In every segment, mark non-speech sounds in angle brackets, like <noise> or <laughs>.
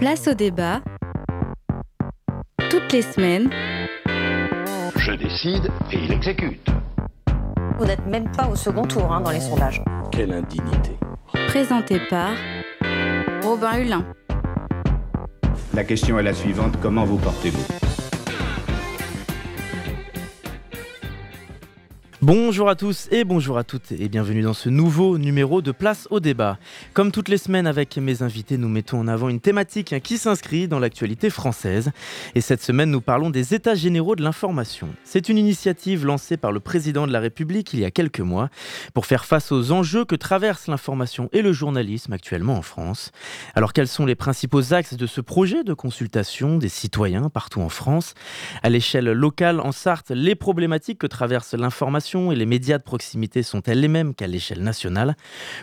Place au débat. Toutes les semaines. Je décide et il exécute. Vous n'êtes même pas au second tour hein, dans les sondages. Quelle indignité. Présenté par Robin Hulin. La question est la suivante, comment vous portez-vous? Bonjour à tous et bonjour à toutes et bienvenue dans ce nouveau numéro de Place au débat. Comme toutes les semaines avec mes invités, nous mettons en avant une thématique qui s'inscrit dans l'actualité française. Et cette semaine, nous parlons des États généraux de l'information. C'est une initiative lancée par le président de la République il y a quelques mois pour faire face aux enjeux que traversent l'information et le journalisme actuellement en France. Alors quels sont les principaux axes de ce projet de consultation des citoyens partout en France? À l'échelle locale, en Sarthe, les problématiques que traverse l'information et les médias de proximité sont-elles les mêmes qu'à l'échelle nationale?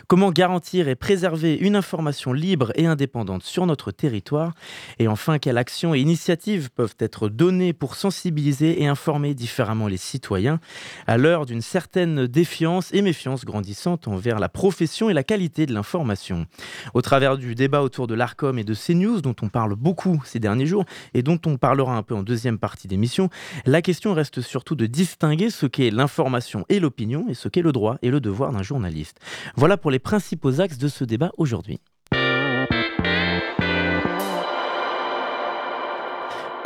Comment garantir et préserver une information libre et indépendante sur notre territoire? Et enfin, quelles actions et initiatives peuvent être données pour sensibiliser et informer différemment les citoyens? À l'heure d'une certaine défiance et méfiance grandissante envers la profession et la qualité de l'information. Au travers du débat autour de l'ARCOM et de CNews, dont on parle beaucoup ces derniers jours et dont on parlera un peu en deuxième partie d'émission, la question reste surtout de distinguer ce qu'est l'information et l'opinion et ce qu'est le droit et le devoir d'un journaliste. Voilà pour les principaux axes de ce débat aujourd'hui.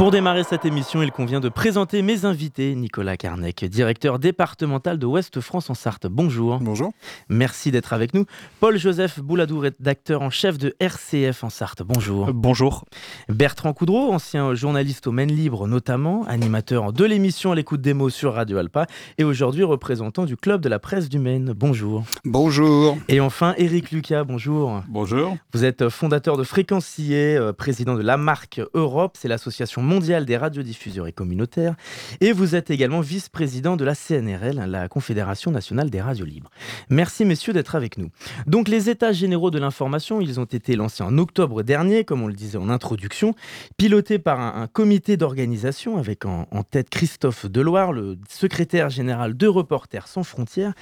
Pour démarrer cette émission, il convient de présenter mes invités. Nicolas Carnec, directeur départemental de Ouest France en Sarthe. Bonjour. Bonjour. Merci d'être avec nous. Paul-Joseph Bouladou, rédacteur en chef de RCF en Sarthe. Bonjour. Euh, bonjour. Bertrand Coudreau, ancien journaliste au Maine Libre notamment, animateur de l'émission à l'écoute des mots sur Radio Alpa et aujourd'hui représentant du club de la presse du Maine. Bonjour. Bonjour. Et enfin, Éric Lucas, bonjour. Bonjour. Vous êtes fondateur de Fréquencier, euh, président de la marque Europe, c'est l'association mondiale des radiodiffuseurs et communautaires, et vous êtes également vice-président de la CNRL, la Confédération nationale des radios libres. Merci messieurs d'être avec nous. Donc les états généraux de l'information, ils ont été lancés en octobre dernier, comme on le disait en introduction, pilotés par un, un comité d'organisation avec en, en tête Christophe Deloire, le secrétaire général de Reporters sans frontières.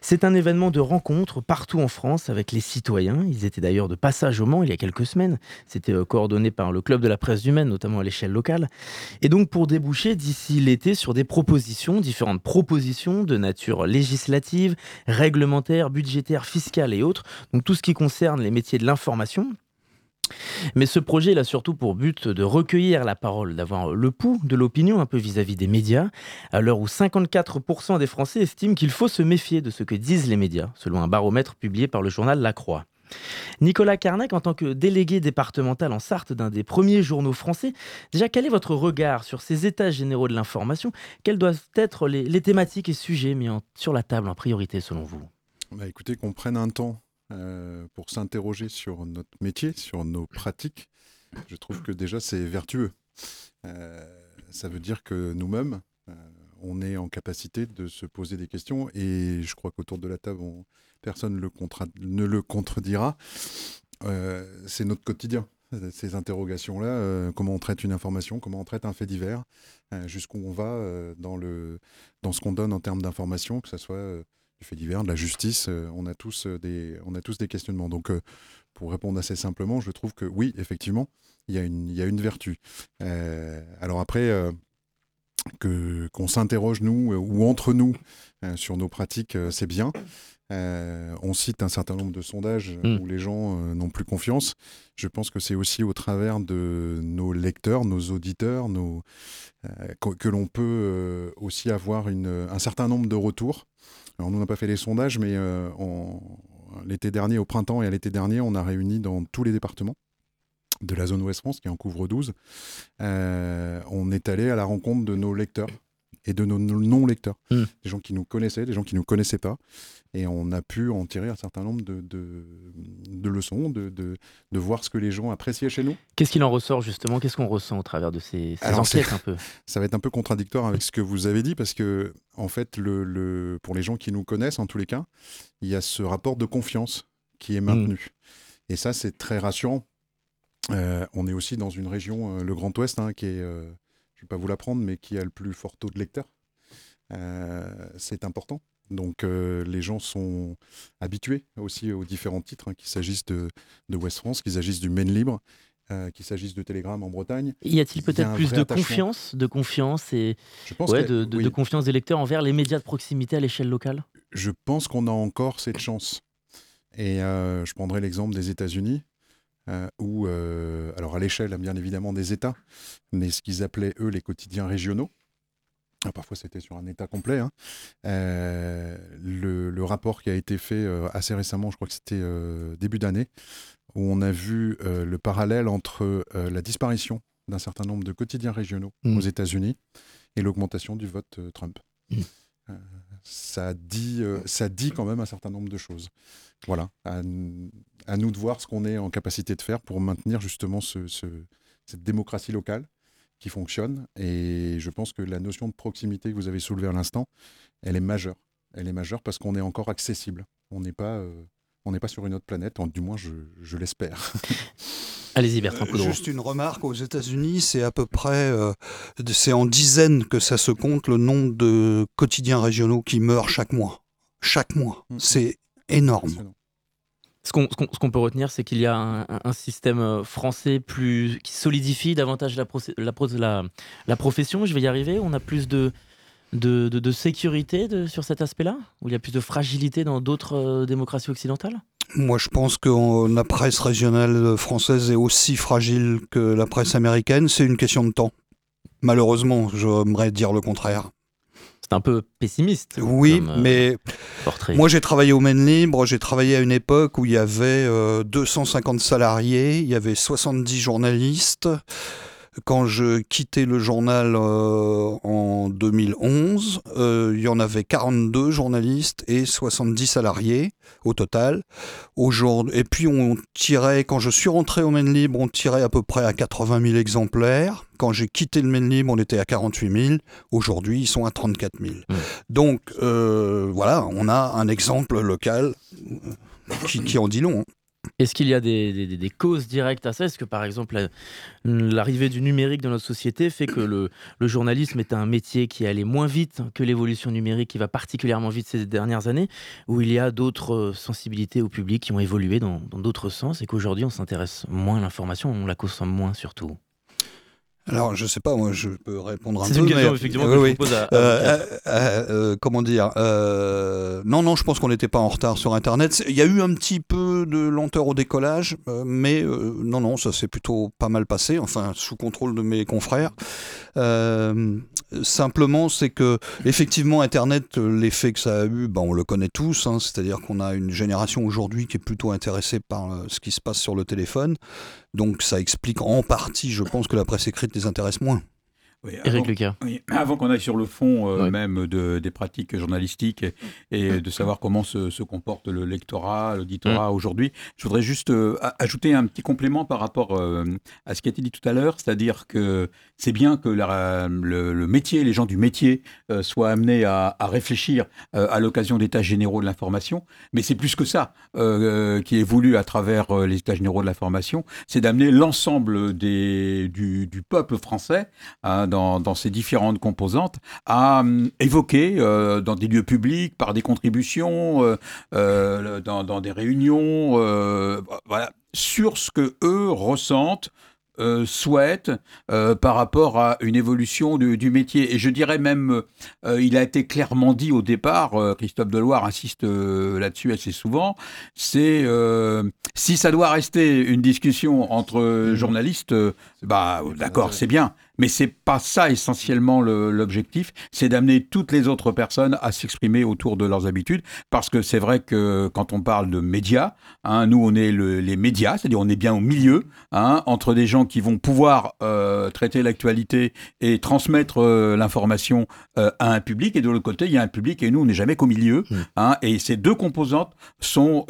C'est un événement de rencontre partout en France avec les citoyens. Ils étaient d'ailleurs de passage au Mans il y a quelques semaines. C'était euh, coordonné par le club de la presse humaine, notamment à l'échelle locale. Et donc pour déboucher d'ici l'été sur des propositions, différentes propositions de nature législative, réglementaire, budgétaire, fiscale et autres. Donc tout ce qui concerne les métiers de l'information, mais ce projet il a surtout pour but de recueillir la parole, d'avoir le pouls de l'opinion un peu vis-à-vis des médias, à l'heure où 54% des Français estiment qu'il faut se méfier de ce que disent les médias, selon un baromètre publié par le journal La Croix. Nicolas Carnac, en tant que délégué départemental en Sarthe d'un des premiers journaux français, déjà quel est votre regard sur ces états généraux de l'information? Quelles doivent être les, thématiques et sujets mis sur la table en priorité selon vous? Bah Écoutez, qu'on prenne un temps euh, pour s'interroger sur notre métier, sur nos pratiques, je trouve que déjà c'est vertueux. Euh, ça veut dire que nous-mêmes, euh, on est en capacité de se poser des questions et je crois qu'autour de la table, on, personne ne le contredira. Euh, c'est notre quotidien, ces interrogations-là. Euh, comment on traite une information, comment on traite un fait divers, euh, jusqu'où on va dans, le, dans ce qu'on donne en termes d'information, que ce soit du fait divers, de la justice. on, a tous des, on questionnements. Donc, pour répondre assez simplement, je trouve que oui, effectivement, il y, il y a une vertu. alors après que qu'on s'interroge nous ou entre nous euh, sur nos pratiques, euh, c'est bien. Euh, on cite un certain nombre de sondages mm. où les gens n'ont plus confiance. Je pense que c'est aussi au travers de nos lecteurs, nos auditeurs, nos, que, que l'on peut aussi avoir une, un certain nombre de retours. Alors nous n'a pas fait les sondages, mais l'été dernier, au printemps et à l'été dernier, on a réuni dans tous les départements de la zone Ouest France, qui en couvre 12, euh, on est allé à la rencontre de nos lecteurs et de nos non-lecteurs. Mm. Des gens qui nous connaissaient, des gens qui ne nous connaissaient pas. Et on a pu en tirer un certain nombre de, de, de leçons, de, de, voir ce que les gens appréciaient chez nous. Qu'est-ce qu'il en ressort justement? Qu'est-ce qu'on ressent au travers de ces, ces Alors, enquêtes un peu? <laughs> Ça va être un peu contradictoire avec ce que vous avez dit, parce que, en fait, le, le, pour les gens qui nous connaissent, en tous les cas, il y a ce rapport de confiance qui est maintenu. Mm. Et ça, c'est très rassurant euh, on est aussi dans une région, euh, le Grand Ouest, hein, qui est, euh, je ne vais pas vous l'apprendre, mais qui a le plus fort taux de lecteurs. c'est important. Donc les gens sont habitués aussi aux différents titres, hein, qu'il s'agisse de, de, West France, qu'il s'agisse du Maine Libre. qu'il s'agisse de Telegram en Bretagne. Y a-t-il peut-être plus de confiance, de confiance et Je pense, ouais, de, de- oui, de confiance des lecteurs envers les médias de proximité à l'échelle locale? Je pense qu'on a encore cette chance. Et euh, je prendrai l'exemple des États-Unis, euh, où, euh, alors à l'échelle bien évidemment des États, mais ce qu'ils appelaient eux les quotidiens régionaux. Parfois c'était sur un État complet. hein. Euh, le, le rapport qui a été fait euh, assez récemment, je crois que c'était euh, début d'année, où on a vu le parallèle entre la disparition d'un certain nombre de quotidiens régionaux Mm. aux États-Unis et l'augmentation du vote Trump. Mm. Ça, dit, euh, ça dit quand même un certain nombre de choses. Voilà, à, nous de voir ce qu'on est en capacité de faire pour maintenir justement ce- ce- cette démocratie locale qui fonctionne. Et je pense que la notion de proximité que vous avez soulevée à l'instant, elle est majeure. Elle est majeure parce qu'on est encore accessible. On n'est pas, euh, pas sur une autre planète, du moins je l'espère. <laughs> Allez-y Bertrand Euh, Poudreau. Juste une remarque, aux États-Unis, c'est à peu près, euh, c'est en dizaines que ça se compte le nombre de quotidiens régionaux qui meurent chaque mois. Chaque mois. Mhm. C'est énorme. Ce qu'on ce qu'on- ce qu'on peut retenir, c'est qu'il y a un, système euh, français plus qui solidifie davantage la, procé- la, pro- la- la profession. Je vais y arriver. On a plus de, de, de- de sécurité de- sur cet aspect-là? Ou il y a plus de fragilité dans d'autres euh, démocraties occidentales? Moi, je pense que euh, la presse régionale française est aussi fragile que la presse américaine. C'est une question de temps. Malheureusement, j'aimerais dire le contraire. C'est un peu pessimiste. Oui, comme, euh, mais portrait. Moi, j'ai travaillé au Maine Libre. J'ai travaillé à une époque où il y avait euh, 250 salariés, il y avait 70 journalistes. Quand je quittais le journal euh, en 2011, euh, il y en avait 42 journalistes et 70 salariés au total. Et puis on tirait, quand je suis rentré au Maine Libre, on tirait à peu près à 80 000 exemplaires. Quand j'ai quitté le Maine Libre, on était à 48 000. Aujourd'hui, ils sont à 34 000. Mmh. Donc euh, voilà, on a un exemple local qui, qui en dit long. hein. Est-ce qu'il y a des, causes directes à ça? Est-ce que par exemple la- l'arrivée du numérique dans notre société fait que le, le journalisme est un métier qui allait moins vite que l'évolution numérique qui va particulièrement vite ces dernières années? Ou il y a d'autres euh, sensibilités au public qui ont évolué dans d'autres sens et qu'aujourd'hui on s'intéresse moins à l'information, on la consomme moins surtout? Alors je sais pas, moi je peux répondre un C'est peu. une question mais- effectivement Oui, que je oui. à, Euh, euh, euh, euh, comment dire euh, Non, non, je pense qu'on n'était pas en retard sur Internet. C'est- Il y a eu un petit peu de lenteur au décollage, euh, mais euh, non, non, ça s'est plutôt pas mal passé, enfin sous contrôle de mes confrères. Simplement, c'est que effectivement, Internet, l'effet que ça a eu, ben, on le connaît tous. hein, C'est-à-dire qu'on a une génération aujourd'hui qui est plutôt intéressée par euh, ce qui se passe sur le téléphone. Donc ça explique en partie, je pense, que la presse écrite les intéresse moins. Oui, Eric avant- Lucas. Oui, <clears throat> avant qu'on aille sur le fond euh, même de, des pratiques journalistiques et, et de savoir comment se, se comporte le lectorat, l'auditorat aujourd'hui, je voudrais juste euh, a- ajouter un petit complément par rapport euh, à ce qui a été dit tout à l'heure, c'est-à-dire que c'est bien que la- le, le métier, les gens du métier soient amenés à, à réfléchir à l'occasion d'états généraux de l'information, mais c'est plus que ça qui est voulu à travers les états généraux de l'information, c'est d'amener l'ensemble du, du peuple français hein, dans, dans ses différentes composantes, à hum, évoquer euh, dans des lieux publics, par des contributions, euh, euh, dans, dans des réunions, euh, voilà, sur ce que eux ressentent. souhaitent par rapport à une évolution du, du métier. Et je dirais même, il a été clairement dit au départ, Christophe Deloire insiste là-dessus assez souvent, c'est si ça doit rester une discussion entre journalistes, euh, bah d'accord, c'est bien, mais c'est pas ça essentiellement le- l'objectif, c'est d'amener toutes les autres personnes à s'exprimer autour de leurs habitudes, parce que c'est vrai que quand on parle de médias, hein, nous on est le- les médias, c'est-à-dire on est bien au milieu, hein, entre des gens qui vont pouvoir euh, traiter l'actualité et transmettre euh, l'information euh, à un public, et de l'autre côté il y a un public et nous on n'est jamais qu'au milieu, Mm. hein, et ces deux composantes sont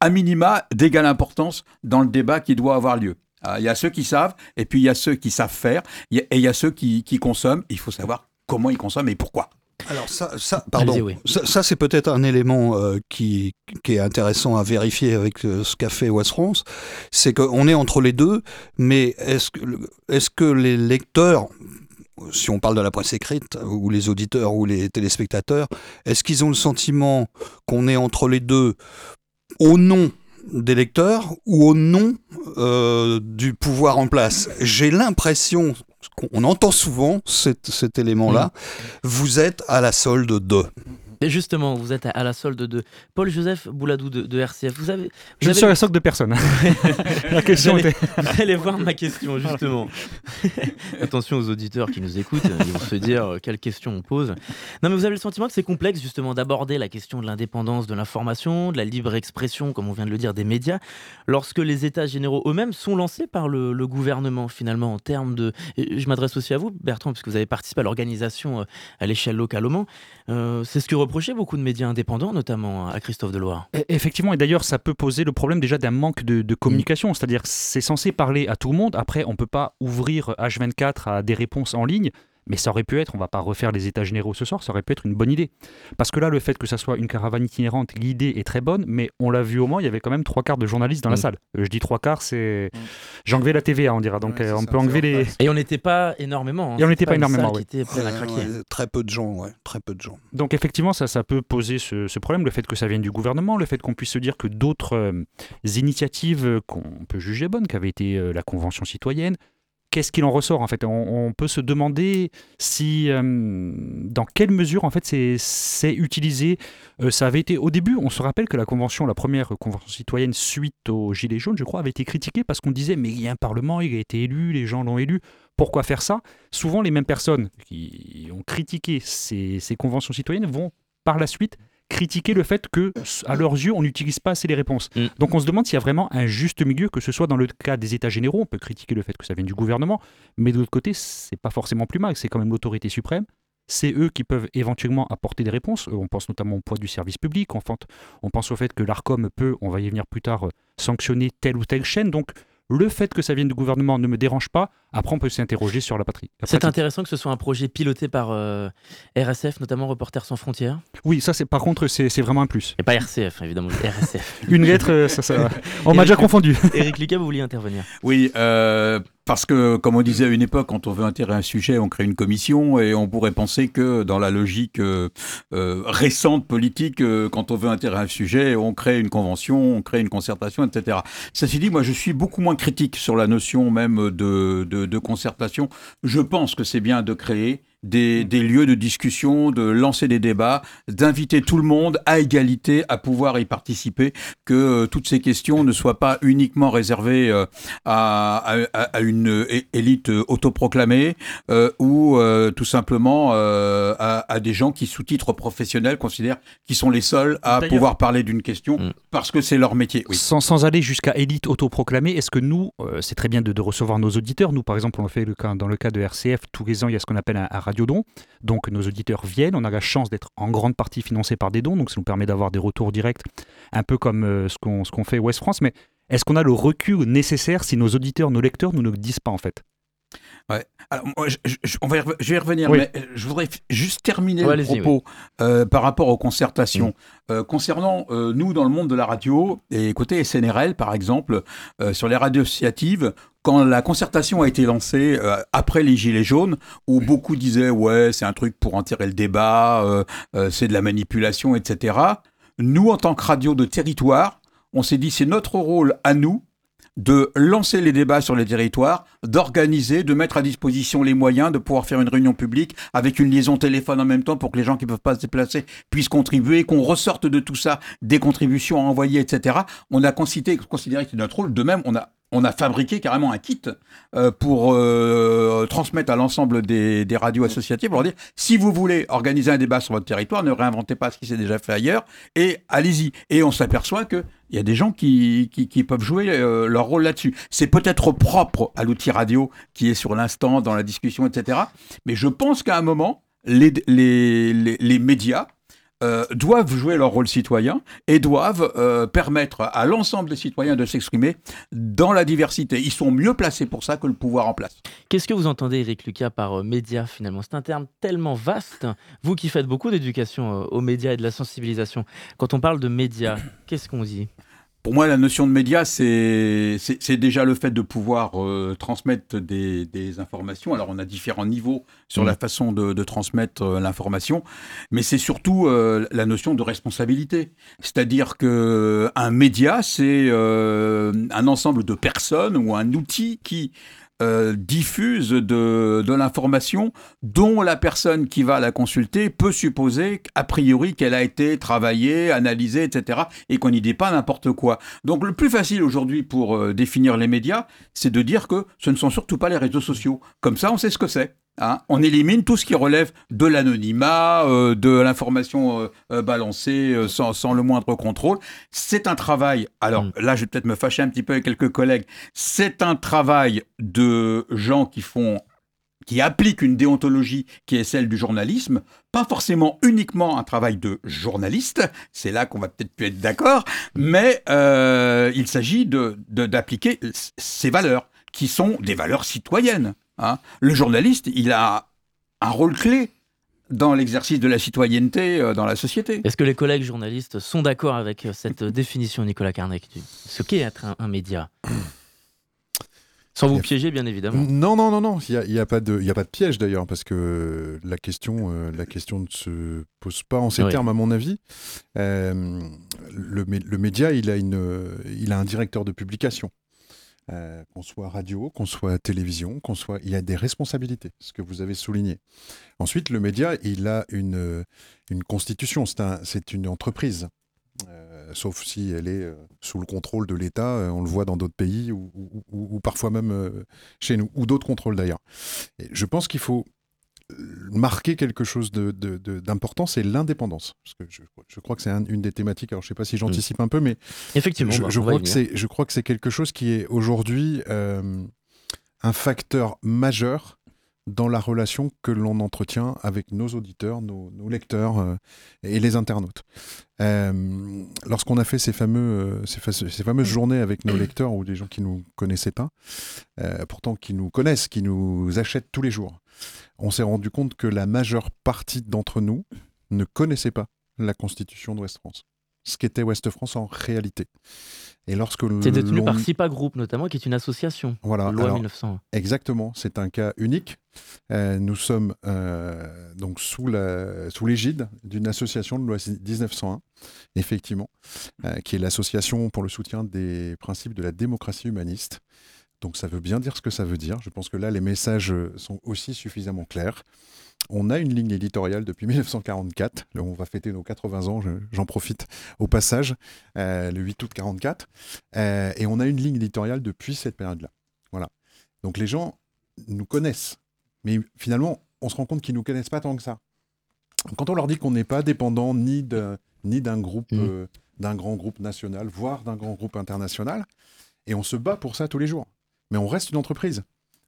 à minima d'égale importance dans le débat qui doit avoir lieu. Ah, Il y a ceux qui savent, et puis il y a ceux qui savent faire, et il y a ceux qui, qui consomment. Il faut savoir comment ils consomment et pourquoi. Alors ça, ça pardon, oui. ça, ça, c'est peut-être un élément euh, qui, qui est intéressant à vérifier avec euh, ce qu'a fait Ouest France, c'est qu'on est entre les deux, mais est-ce que, est que les lecteurs, si on parle de la presse écrite, ou les auditeurs ou les téléspectateurs, est-ce qu'ils ont le sentiment qu'on est entre les deux au nom des lecteurs ou au nom euh, du pouvoir en place. J'ai l'impression qu'on entend souvent cet, cet élément-là. Vous êtes à la solde de. Et justement, vous êtes à, à la solde de Paul-Joseph Bouladou de, de RCF. Vous avez, vous Je ne avez- suis à la socle de personne. <laughs> la question vous, allez, était. vous allez voir ma question, justement. <laughs> Attention aux auditeurs qui nous écoutent, ils vont se dire euh, quelle question on pose. Non, mais vous avez le sentiment que c'est complexe, justement, d'aborder la question de l'indépendance de l'information, de la libre expression, comme on vient de le dire, des médias, lorsque les États généraux eux-mêmes sont lancés par le, le gouvernement, finalement, en termes de. et je m'adresse aussi à vous, Bertrand, puisque vous avez participé à l'organisation euh, à l'échelle locale au Mans. Euh, c'est ce que reprochaient beaucoup de médias indépendants, notamment à Christophe Deloire. Effectivement, et d'ailleurs, ça peut poser le problème déjà d'un manque de, de communication. C'est-à-dire, c'est censé parler à tout le monde. Après, on ne peut pas ouvrir H24 à des réponses en ligne. Mais ça aurait pu être, on va pas refaire les états généraux ce soir, ça aurait pu être une bonne idée. Parce que là, le fait que ça soit une caravane itinérante, l'idée est très bonne, mais on l'a vu au moins, il y avait quand même trois quarts de journalistes dans la Mm. salle. Euh, je dis trois quarts, c'est. J'ai enlevé la TVA, on dira. Donc Ouais, euh, on ça, peut enlever en les. Et on n'était pas énormément. hein. Et on n'était pas énormément, ouais. qui était pleine à craquer. ouais, très peu de gens, ouais, très peu de gens. Donc effectivement, ça, ça peut poser ce, ce problème, le fait que ça vienne du gouvernement, le fait qu'on puisse se dire que d'autres euh, initiatives qu'on peut juger bonnes, qu'avait été euh, la Convention citoyenne, qu'est-ce qu'il en ressort en fait? On, peut se demander si, euh, dans quelle mesure en fait c'est, utilisé. Euh, ça avait été au début, on se rappelle que la Convention, la première Convention citoyenne suite aux Gilets jaunes, je crois, avait été critiquée parce qu'on disait mais il y a un Parlement, il a été élu, les gens l'ont élu. Pourquoi faire ça? Souvent, les mêmes personnes qui ont critiqué ces conventions citoyennes vont par la suite critiquer le fait que, à leurs yeux, on n'utilise pas assez les réponses. Mm. Donc on se demande s'il y a vraiment un juste milieu, que ce soit dans le cas des États généraux, on peut critiquer le fait que ça vienne du gouvernement, mais de l'autre côté, c'est pas forcément plus mal, c'est quand même l'autorité suprême. C'est eux qui peuvent éventuellement apporter des réponses. Euh, On pense notamment au poids du service public. On pense, au fait que l'ARCOM peut, on va y venir plus tard, euh, sanctionner telle ou telle chaîne. Donc le fait que ça vienne du gouvernement ne me dérange pas. Après, on peut s'interroger sur la patrie. C'est intéressant que ce soit un projet piloté par euh, RSF, notamment Reporters sans frontières. Oui, ça, c'est par contre, c'est vraiment un plus. Et pas RCF, évidemment, <laughs> RSF. Une lettre, euh, ça, ça- <laughs> on m'a déjà confondu. Eric Lucas, vous vouliez intervenir Oui, euh, parce que, comme on disait à une époque, quand on veut intéresser un sujet, on crée une commission et on pourrait penser que dans la logique euh, euh, récente politique, euh, quand on veut intéresser un sujet, on crée une convention, on crée une concertation, etc. S'est dit, moi je suis beaucoup moins critique sur la notion même de, de concertation. Je pense que c'est bien de créer des, des lieux de discussion, de lancer des débats, d'inviter tout le monde à égalité à pouvoir y participer, que euh, toutes ces questions ne soient pas uniquement réservées euh, à, à- à une élite euh, autoproclamée ou tout simplement à, à des gens qui, sous titre professionnel, considèrent qu'ils sont les seuls à pouvoir parler d'une question Mm. parce que c'est leur métier. Oui. Sans, sans aller jusqu'à élite autoproclamée, est-ce que nous, c'est très bien de, de recevoir nos auditeurs. Nous, par exemple, on fait le dans le cas de RCF, tous les ans, il y a ce qu'on appelle un, un Donc, nos auditeurs viennent. On a la chance d'être en grande partie financés par des dons. Donc, ça nous permet d'avoir des retours directs, un peu comme euh, ce qu'on ce qu'on fait Ouest France. Mais est-ce qu'on a le recul nécessaire si nos auditeurs, nos lecteurs nous ne le disent pas, en fait? Alors, moi, je, je- on va je vais y revenir, Oui. mais euh, je voudrais juste terminer Ouais, le propos euh, par rapport aux concertations. Euh, concernant euh, nous dans le monde de la radio, et côté SNRL par exemple, sur les radios associatives, quand la concertation a été lancée euh, après les Gilets jaunes, où beaucoup disaient ouais c'est un truc pour enterrer le débat, euh, euh, c'est de la manipulation, etc. Nous en tant que radio de territoire, on s'est dit c'est notre rôle à nous de lancer les débats sur les territoires, d'organiser, de mettre à disposition les moyens de pouvoir faire une réunion publique avec une liaison téléphone en même temps pour que les gens qui ne peuvent pas se déplacer puissent contribuer, qu'on ressorte de tout ça des contributions à envoyer, etc. On a considéré, considéré que c'était notre rôle. De même, on a, on a fabriqué carrément un kit euh, pour euh, transmettre à l'ensemble des, radios associatives pour leur dire si vous voulez organiser un débat sur votre territoire, ne réinventez pas ce qui s'est déjà fait ailleurs et allez-y. Et on s'aperçoit que il y a des gens qui, peuvent jouer euh, leur rôle là-dessus. C'est peut-être propre à l'outil radio qui est sur l'instant, dans la discussion, etc. Mais je pense qu'à un moment, les médias euh, doivent jouer leur rôle citoyen et doivent euh, permettre à l'ensemble des citoyens de s'exprimer dans la diversité. Ils sont mieux placés pour ça que le pouvoir en place. Qu'est-ce que vous entendez, Eric Lucas, par euh, médias finalement? C'est un terme tellement vaste. Vous qui faites beaucoup d'éducation euh, aux médias et de la sensibilisation, quand on parle de médias, qu'est-ce qu'on dit? Pour moi, la notion de média, c'est déjà le fait de pouvoir euh, transmettre des, des, informations. Alors, on a différents niveaux sur Mm. la façon de, de transmettre euh, l'information, mais c'est surtout euh, la notion de responsabilité. C'est-à-dire que un média, c'est euh, un ensemble de personnes ou un outil qui euh, diffuse de, l'information dont la personne qui va la consulter peut supposer a priori qu'elle a été travaillée, analysée, etc. et qu'on n'y dit pas n'importe quoi. Donc le plus facile aujourd'hui pour euh, définir les médias, c'est de dire que ce ne sont surtout pas les réseaux sociaux. Comme ça, on sait ce que c'est. Hein. on élimine tout ce qui relève de l'anonymat, euh, de l'information euh, euh, balancée euh, sans, sans le moindre contrôle. C'est un travail, alors Mm. là je vais peut-être me fâcher un petit peu avec quelques collègues, c'est un travail de gens qui font qui appliquent une déontologie qui est celle du journalisme, pas forcément uniquement un travail de journaliste, c'est là qu'on va peut-être plus être d'accord, mais il s'agit de, de- d'appliquer c- ces valeurs, qui sont des valeurs citoyennes. hein. Le journaliste, il a un rôle clé dans l'exercice de la citoyenneté euh, dans la société. Est-ce que les collègues journalistes sont d'accord avec euh, cette euh, définition, Nicolas Carnec, du- ce qu'est être un, un média? Sans vous piéger, bien évidemment. Non, non, non, non. Il n'y a, y a pas de, il y a pas de piège d'ailleurs, parce que la question, euh, la question ne se pose pas en ces Oui. termes, à mon avis. Euh, le, mé- le média, il a, une, il a un directeur de publication. Euh, qu'on soit radio, qu'on soit télévision, qu'on soit, il a des responsabilités, ce que vous avez souligné. Ensuite, le média, il a une, une constitution, c'est un- une entreprise. Euh, sauf si elle est euh, sous le contrôle de l'État, euh, on le voit dans d'autres pays ou, ou- parfois même euh, chez nous, ou d'autres contrôles d'ailleurs. Je pense qu'il faut euh, marquer quelque chose de- de- de- d'important, c'est l'indépendance. Parce que je, je crois que c'est un- une des thématiques, alors je ne sais pas si j'anticipe un peu, mais Effectivement, je, bah, je crois que c'est, je crois que c'est quelque chose qui est aujourd'hui euh, un facteur majeur dans la relation que l'on entretient avec nos auditeurs, nos, nos lecteurs euh, et les internautes. Euh, lorsqu'on a fait ces, fameux, euh, ces, fa- ces fameuses journées avec nos lecteurs ou des gens qui nous connaissaient pas, pourtant qui nous connaissent, qui nous achètent tous les jours, on s'est rendu compte que la majeure partie d'entre nous ne connaissait pas la constitution d'Ouest France. Ce qu'était Ouest France en réalité. Et lorsque C'est détenu par SIPA Group, notamment, qui est une association. voilà, loi alors, 1901. Exactement, c'est un cas unique. Euh, nous sommes euh, donc sous la- sous l'égide d'une association de loi 1901, effectivement, euh, qui est l'association pour le soutien des principes de la démocratie humaniste. Donc ça veut bien dire ce que ça veut dire. Je pense que là, les messages euh, sont aussi suffisamment clairs. On a une ligne éditoriale depuis <laughs> 1944. Là, on va fêter nos 80 ans, je- j'en profite au passage, euh, le 8 août 44. Euh, et on a une ligne éditoriale depuis cette période-là. Voilà. Donc les gens nous connaissent. Mais finalement, on se rend compte qu'ils ne nous connaissent pas tant que ça. Quand on leur dit qu'on n'est pas dépendant ni d'un ni d'un groupe, euh, d'un grand groupe national, voire d'un grand groupe international, et on se bat pour ça tous les jours. Mais on reste une entreprise.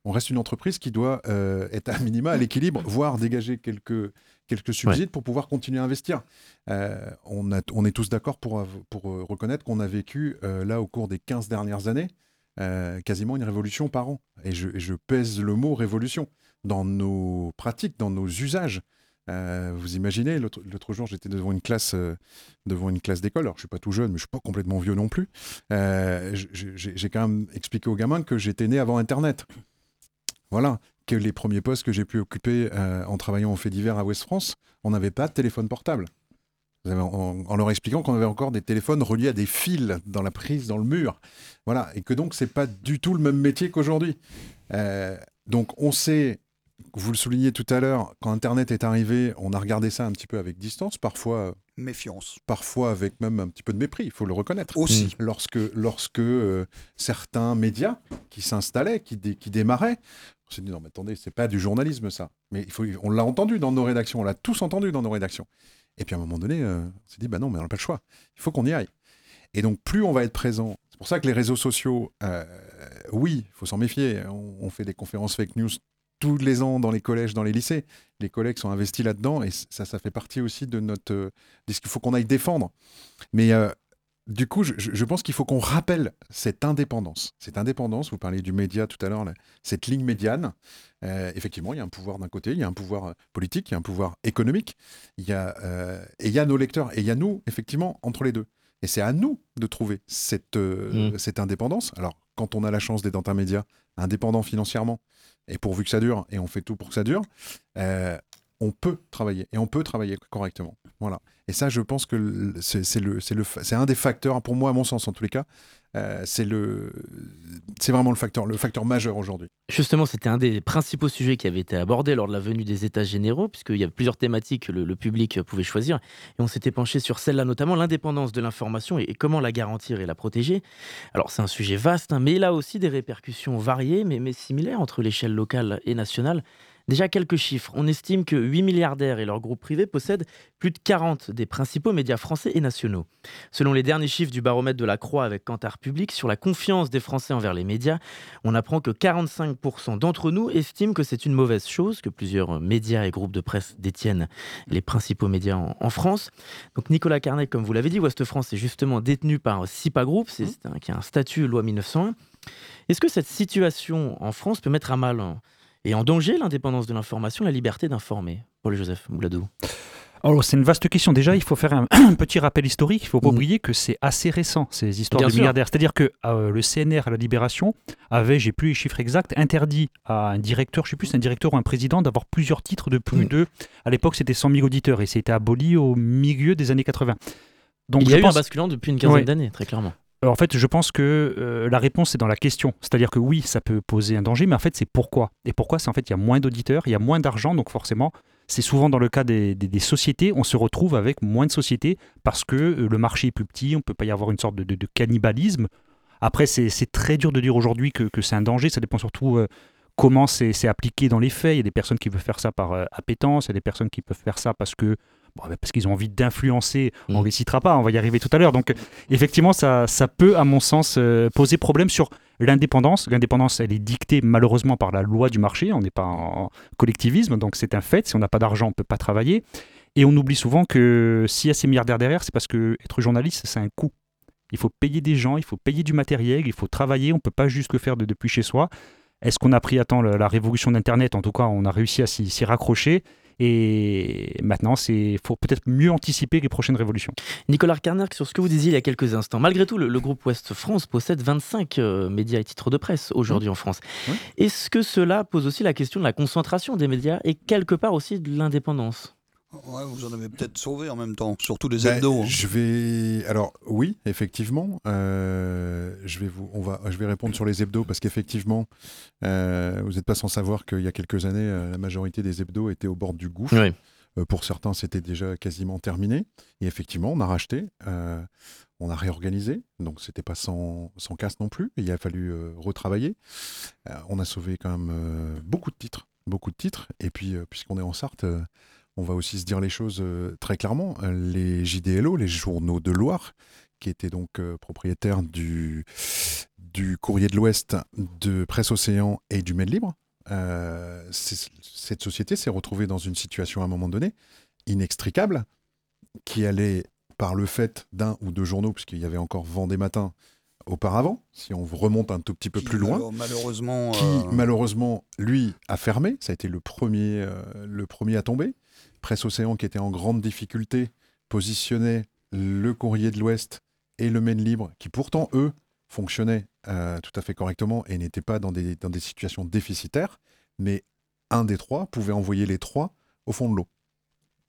On reste une entreprise qui doit euh, être à minima à l'équilibre, voire dégager quelques, quelques subsides pour pouvoir continuer à investir. Euh, on, a- on est tous d'accord pour, euh, reconnaître qu'on a vécu, euh, là, au cours des 15 dernières années, quasiment une révolution par an. Et je, et je pèse le mot révolution dans nos pratiques, dans nos usages. Euh, vous imaginez, l'autre jour, j'étais devant une classe, euh, devant une classe d'école. Alors, je suis pas tout jeune, mais je suis pas complètement vieux non plus. Euh, J'ai quand même expliqué aux gamins que j'étais né avant Internet. Voilà, que les premiers postes que j'ai pu occuper en travaillant au fait divers à Ouest France, on n'avait pas de téléphone portable. En, leur expliquant qu'on avait encore des téléphones reliés à des fils dans la prise, dans le mur. Voilà, et que donc c'est pas du tout le même métier qu'aujourd'hui. Donc on sait, vous le soulignez tout à l'heure, quand Internet est arrivé, on a regardé ça un petit peu avec distance, parfois, Méfiance. parfois avec même un petit peu de mépris, il faut le reconnaître. Aussi. Lorsque, lorsque euh, certains médias qui s'installaient, qui, dé- qui démarraient, on s'est dit non mais attendez, c'est pas du journalisme ça. Mais il faut, on l'a entendu dans nos rédactions, on l'a tous entendu dans nos rédactions. Et puis à un moment donné, euh, on s'est dit bah non mais on n'a pas le choix, il faut qu'on y aille. Et donc plus on va être présent, c'est pour ça que les réseaux sociaux, euh, oui, il faut s'en méfier. On, on fait des conférences fake news tous les ans dans les collèges, dans les lycées. Les collègues sont investis là-dedans et ça, ça fait partie aussi de notre, euh, de ce qu'il faut qu'on aille défendre. Mais euh, du coup, je, pense qu'il faut qu'on rappelle cette indépendance. Cette indépendance, vous parliez du média tout à l'heure, cette ligne médiane. Euh, effectivement, il y a un pouvoir d'un côté, il y a un pouvoir politique, il y a un pouvoir économique, il y a, et il y a nos lecteurs, et il y a nous, effectivement, entre les deux. Et c'est à nous de trouver cette, euh, Mm. cette indépendance. Alors, quand on a la chance d'être dans un média indépendant financièrement, et pourvu que ça dure, et on fait tout pour que ça dure, euh, on peut travailler, et on peut travailler correctement. Voilà. Et ça, je pense que c'est un des facteurs, pour moi, à mon sens en tous les cas, euh, c'est le, c'est vraiment le facteur, le facteur majeur aujourd'hui. Justement, c'était un des principaux sujets qui avait été abordé lors de la venue des États généraux, puisqu'il y a plusieurs thématiques que le, public pouvait choisir. Et on s'était penché sur celle-là, notamment l'indépendance de l'information et, comment la garantir et la protéger. Alors, c'est un sujet vaste, hein, mais il a aussi des répercussions variées, mais similaires entre l'échelle locale et nationale. Déjà, quelques chiffres. On estime que 8 milliardaires et leurs groupes privés possèdent plus de 40 des principaux médias français et nationaux. Selon les derniers chiffres du baromètre de la Croix avec Cantar Public sur la confiance des Français envers les médias, on apprend que 45% d'entre nous estiment que c'est une mauvaise chose, que plusieurs médias et groupes de presse détiennent les principaux médias en, en France. Donc Nicolas Carnet, comme vous l'avez dit, Ouest France est justement détenu par SIPA Group, c'est un- qui a un statut loi 1901. Est-ce que cette situation en France peut mettre à mal et en danger l'indépendance de l'information, la liberté d'informer Paul-Joseph Mouladou. Alors, c'est une vaste question. Déjà, il faut faire un, <clears throat> un petit rappel historique. Il ne faut pas Mhm. oublier que c'est assez récent, ces histoires Bien de sûr. milliardaires. C'est-à-dire que euh, le CNR à la Libération avait, j'ai plus les chiffres exacts, interdit à un directeur, je ne sais plus, un directeur ou un président, d'avoir plusieurs titres de plus Mhm. de. À l'époque, c'était 100 000 auditeurs et c'était aboli au milieu des années 80. Donc, Il y a eu pense- un basculant depuis une quinzaine Ouais. d'années, très clairement. Alors, en fait, je pense que euh, la réponse est dans la question. C'est-à-dire que oui, ça peut poser un danger, mais en fait, c'est pourquoi. Et pourquoi C'est en fait, il y a moins d'auditeurs, il y a moins d'argent, donc forcément, c'est souvent dans le cas des, sociétés, on se retrouve avec moins de sociétés parce que euh, le marché est plus petit, on peut pas y avoir une sorte de, cannibalisme. Après, c'est très dur de dire aujourd'hui que, c'est un danger, ça dépend surtout euh, comment c'est appliqué dans les faits. Il y a des personnes qui peuvent faire ça par euh, appétence, il y a des personnes qui peuvent faire ça parce que bon, parce qu'ils ont envie d'influencer. On Mm. ne les citera pas, on va y arriver tout à l'heure. Donc, effectivement, ça, ça peut, à mon sens, euh, poser problème sur l'indépendance. L'indépendance, elle est dictée malheureusement par la loi du marché. On n'est pas en collectivisme, donc c'est un fait. Si on n'a pas d'argent, on ne peut pas travailler. Et on oublie souvent que s'il y a ces milliardaires derrière, c'est parce que être journaliste, c'est un coût. Il faut payer des gens, il faut payer du matériel, il faut travailler. On ne peut pas juste le faire de, depuis chez soi. Est-ce qu'on a pris à temps la, la révolution d'Internet? En tout cas, on a réussi à s'y raccrocher. Et maintenant, il faut peut-être mieux anticiper les prochaines révolutions. Nicolas Carner, sur ce que vous disiez il y a quelques instants, malgré tout, le, le groupe Ouest France possède 25 euh, médias et titres de presse aujourd'hui en France. Est-ce que cela pose aussi la question de la concentration des médias et quelque part aussi de l'indépendance? Ouais, vous en avez peut-être sauvé en même temps, surtout les Ben, hebdos. hein. Je vais. Alors, oui, effectivement. euh, je, vais vous... On va... je vais répondre sur les hebdos parce qu'effectivement, euh, vous n'êtes pas sans savoir qu'il y a quelques années, euh, la majorité des hebdos étaient au bord du gouffre. Oui. Euh, pour certains, c'était déjà quasiment terminé. Et effectivement, on a racheté, euh, on a réorganisé. Donc, c'était pas sans, sans casse non plus. Il a fallu euh, retravailler. Euh, on a sauvé quand même euh, beaucoup de titres. Beaucoup de titres. Et puis, euh, puisqu'on est en Sarthe, euh, on va aussi se dire les choses euh, très clairement. Euh, Les JDLO, les journaux de Loire, qui étaient donc euh, propriétaires du, du Courrier de l'Ouest, de Presse Océan et du Mail Libre, cette société s'est retrouvée dans une situation à un moment donné inextricable, qui allait par le fait d'un ou deux journaux, puisqu'il y avait encore Vendée Matin auparavant, si on remonte un tout petit peu Qui, plus loin malheureusement, qui euh, malheureusement lui a fermé. Ça a été le premier, euh, le premier à tomber. Presse Océan qui était en grande difficulté positionnait le Courrier de l'Ouest et le Maine Libre qui pourtant eux fonctionnaient euh, tout à fait correctement et n'étaient pas dans des, dans des situations déficitaires. Mais un des trois pouvait envoyer les trois au fond de l'eau.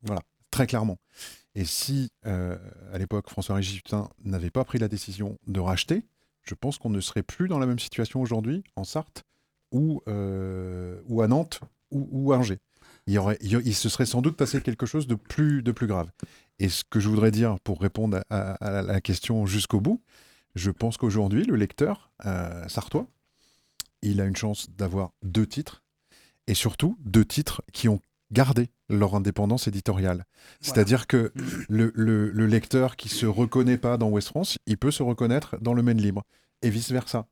Voilà, très clairement. Et si euh, à l'époque François-Régis Jutin n'avait pas pris la décision de racheter, je pense qu'on ne serait plus dans la même situation aujourd'hui en Sarthe ou, euh, ou à Nantes ou, ou à Angers. Il, y aurait, il, se serait sans doute passé quelque chose de plus, de plus grave. Et ce que je voudrais dire pour répondre à la question jusqu'au bout, je pense qu'aujourd'hui, le lecteur euh, sartois, il a une chance d'avoir deux titres, et surtout deux titres qui ont gardé leur indépendance éditoriale. C'est-à-dire que le, le- le lecteur qui se reconnaît pas dans West France, il peut se reconnaître dans le Maine Libre, et vice-versa.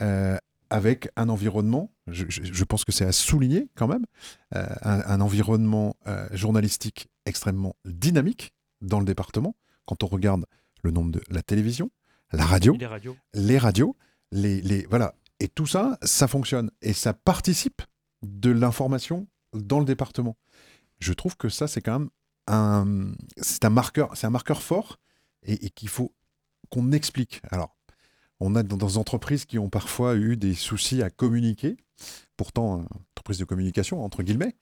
Euh, avec un environnement, je, je- je pense que c'est à souligner quand même, euh, un, un environnement euh, journalistique extrêmement dynamique dans le département, quand on regarde le nombre de la télévision, la radio, Les radios. les radios, les, les voilà. Et tout ça, ça fonctionne et ça participe de l'information dans le département. Je trouve que ça, c'est quand même un, c'est un marqueur, c'est un marqueur fort et, et qu'il faut qu'on explique. Alors, on a dans des entreprises qui ont parfois eu des soucis à communiquer, pourtant, euh, entreprise de communication, entre guillemets,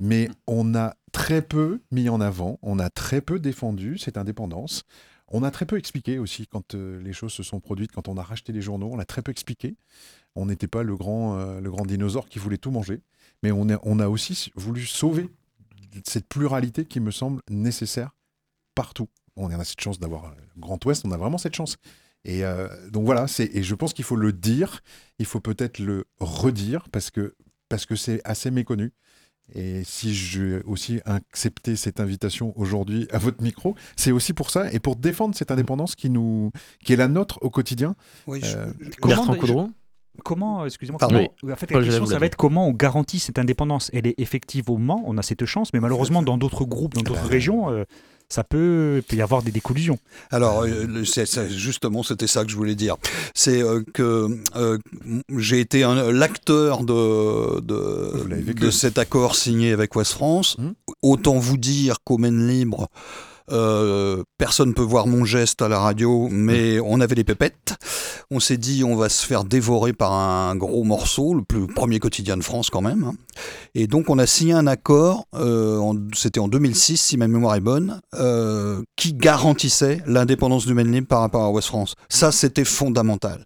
mais on a très peu mis en avant, on a très peu défendu cette indépendance. On a très peu expliqué aussi quand euh, les choses se sont produites, quand on a racheté les journaux, on a très peu expliqué. On n'était pas le grand, euh, le grand dinosaure qui voulait tout manger, mais on a, aussi voulu sauver cette pluralité qui me semble nécessaire partout. On a cette chance d'avoir le Grand Ouest, on a vraiment cette chance. Et euh, donc voilà, et je pense qu'il faut le dire, il faut peut-être le redire parce que parce que c'est assez méconnu. Et si j'ai aussi accepté cette invitation aujourd'hui à votre micro, c'est aussi pour ça et pour défendre cette indépendance qui nous, qui est la nôtre au quotidien. Oui, je- Euh, Coudreau Comment, excusez-moi, Pardon. comment- en fait, Paul, la question, ça va être comment on garantit cette indépendance? Elle est effective au Mans, on a cette chance, mais malheureusement, dans d'autres groupes, dans d'autres régions, euh, ça peut, il peut y avoir des, des collusions. Alors, euh, le- c'est- c'est- justement, c'était ça que je voulais dire. C'est euh, que euh, j'ai été un- l'acteur de, de, de cet accord signé avec West France. Mhm. Autant vous dire qu'au Maine Libre, euh, personne peut voir mon geste à la radio, mais on avait des pépettes. On s'est dit, on va se faire dévorer par un gros morceau, le plus premier quotidien de France quand même. hein. Et donc, on a signé un accord, euh, c'était en 2006, si ma mémoire est bonne, euh, qui garantissait l'indépendance du Maine Libre par rapport à West France. Ça, c'était fondamental.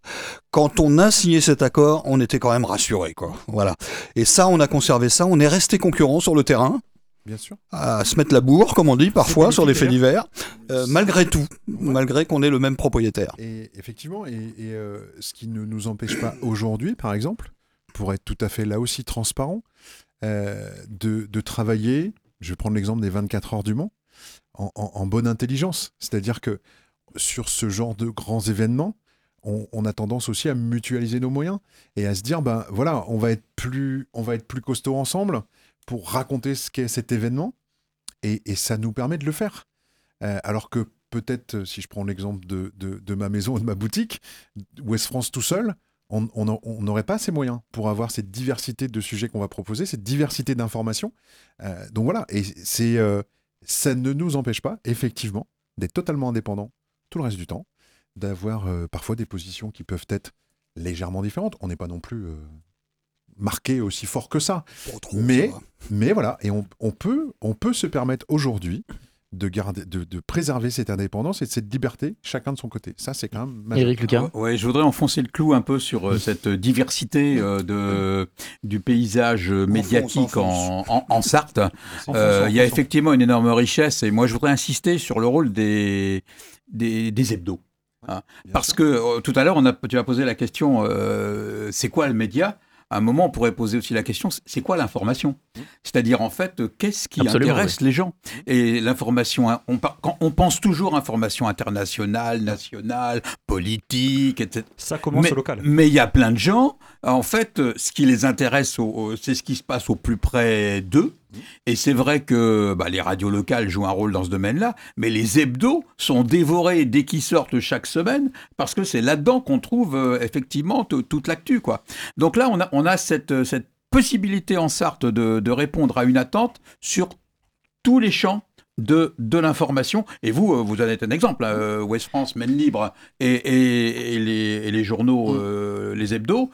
Quand on a signé cet accord, on était quand même rassuré, quoi. Voilà. Et ça, on a conservé ça. On est resté concurrents sur le terrain Bien sûr. à se mettre la bourre, comme on dit parfois, sur les faits divers, euh, malgré tout, malgré qu'on ait le même propriétaire. Et effectivement, et, et, euh, ce qui ne nous empêche pas aujourd'hui, par exemple, pour être tout à fait là aussi transparent, euh, de, de travailler, je vais prendre l'exemple des 24 heures du Mans, en, en- en bonne intelligence. C'est-à-dire que sur ce genre de grands événements, on, on a tendance aussi à mutualiser nos moyens et à se dire, ben voilà, on va être plus, on va être plus costaud ensemble pour raconter ce qu'est cet événement, et, ça nous permet de le faire. Euh, alors que peut-être, euh, si je prends l'exemple de, de- ma maison et de ma boutique, West France tout seul, on n'aurait pas ces moyens pour avoir cette diversité de sujets qu'on va proposer, cette diversité d'informations. Euh, donc voilà, et ça ne nous empêche pas, effectivement, d'être totalement indépendants tout le reste du temps, d'avoir parfois des positions qui peuvent être légèrement différentes. On n'est pas non plus marqué aussi fort que ça. Mais- ça. Mais voilà, et on, on peut, on peut se permettre aujourd'hui de, garder, de, de préserver cette indépendance et cette liberté, chacun de son côté. Ça, c'est quand même majeur. Éric Lucas Ouais, je voudrais enfoncer le clou un peu sur euh, cette diversité euh, de, du paysage euh, médiatique en, en, en Sarthe. Euh, Il y a effectivement une énorme richesse et moi je voudrais insister sur le rôle des, des, des hebdos. hein. Parce sûr. que euh, tout à l'heure, on a, tu as posé la question euh, c'est quoi le média? À un moment, on pourrait poser aussi la question, c'est quoi l'information? C'est-à-dire, en fait, euh, qu'est-ce qui Absolument, intéresse les gens? Et l'information, hein, on, par- quand on pense toujours information internationale, nationale, politique, etc. Ça commence mais, au local. Mais il y a plein de gens, en fait, euh, ce qui les intéresse, c'est ce qui se passe au plus près d'eux. Et c'est vrai que bah, les radios locales jouent un rôle dans ce domaine-là, mais les hebdos sont dévorés dès qu'ils sortent chaque semaine, parce que c'est là-dedans qu'on trouve euh, effectivement toute l'actu. quoi. Donc là, on a, on a cette, euh, cette possibilité en Sarthe de, de répondre à une attente sur tous les champs de, de l'information. Et vous, vous en êtes un exemple. là, euh, Ouest France, Maine Libre et, et- et les, et les journaux, euh, les hebdos,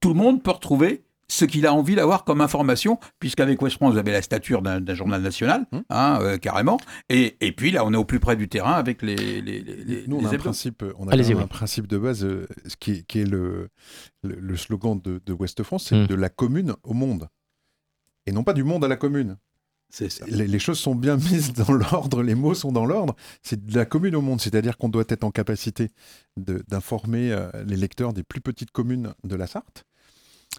tout le monde peut retrouver ce qu'il a envie d'avoir comme information, puisqu'avec West France, vous avez la stature d'un journal national, Mmh. hein, euh, carrément. Et, et puis là, on est au plus près du terrain avec les, les, les, les- Nous, on les a un principe, on a oui. un principe de base euh, ce qui, est, qui est le, le, le slogan de, de Ouest France, c'est Mm. de la commune au monde. Et non pas du monde à la commune. C'est ça. Les, les choses sont bien <laughs> mises dans l'ordre, les mots sont dans l'ordre. C'est de la commune au monde, c'est-à-dire qu'on doit être en capacité d'informer euh, les lecteurs des plus petites communes de la Sarthe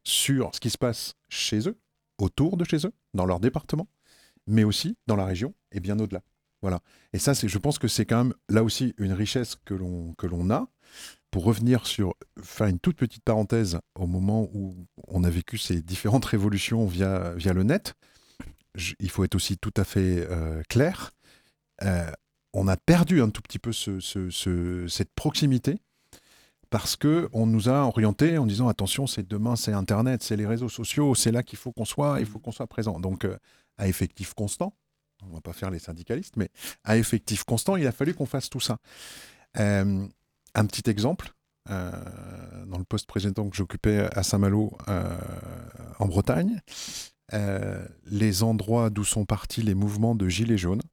sur ce qui se passe chez eux, autour de chez eux, dans leur département, mais aussi dans la région et bien au-delà. Voilà. Et ça, je pense que c'est quand même là aussi une richesse que l'on, a. Pour revenir sur, faire une toute petite parenthèse au moment où on a vécu ces différentes révolutions via, via le net, il faut être aussi tout à fait euh, clair. Euh, on a perdu un tout petit peu ce- ce- ce- cette proximité parce que on nous a orienté en disant attention, c'est demain, c'est Internet, c'est les réseaux sociaux, c'est là qu'il faut qu'on soit, il faut qu'on soit présent. Donc euh, à effectif constant, on va pas faire les syndicalistes, mais à effectif constant, il a fallu qu'on fasse tout ça. Euh, Un petit exemple, euh, dans le poste précédent que j'occupais à Saint-Malo, en Bretagne, les endroits d'où sont partis les mouvements de Gilets jaunes,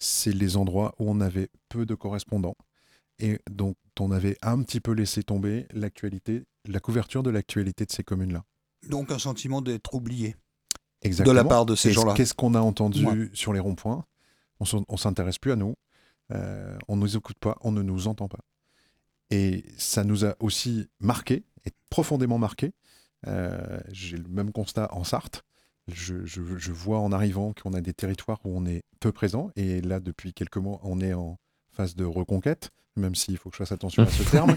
c'est les endroits où on avait peu de correspondants et donc on avait un petit peu laissé tomber l'actualité, la couverture de l'actualité de ces communes-là. Donc un sentiment d'être oublié Exactement. de la part de ces gens-là. Qu'est-ce qu'on a entendu Ouais. sur les ronds-points? On s'intéresse plus à nous. Euh, on ne nous écoute pas, on ne nous entend pas. Et ça nous a aussi marqué, et profondément marqué. Euh, J'ai le même constat en Sarthe. Je, je- je vois en arrivant qu'on a des territoires où on est peu présent. Et là, depuis quelques mois, on est en phase de reconquête, même s'il faut que je fasse attention à ce <laughs> terme.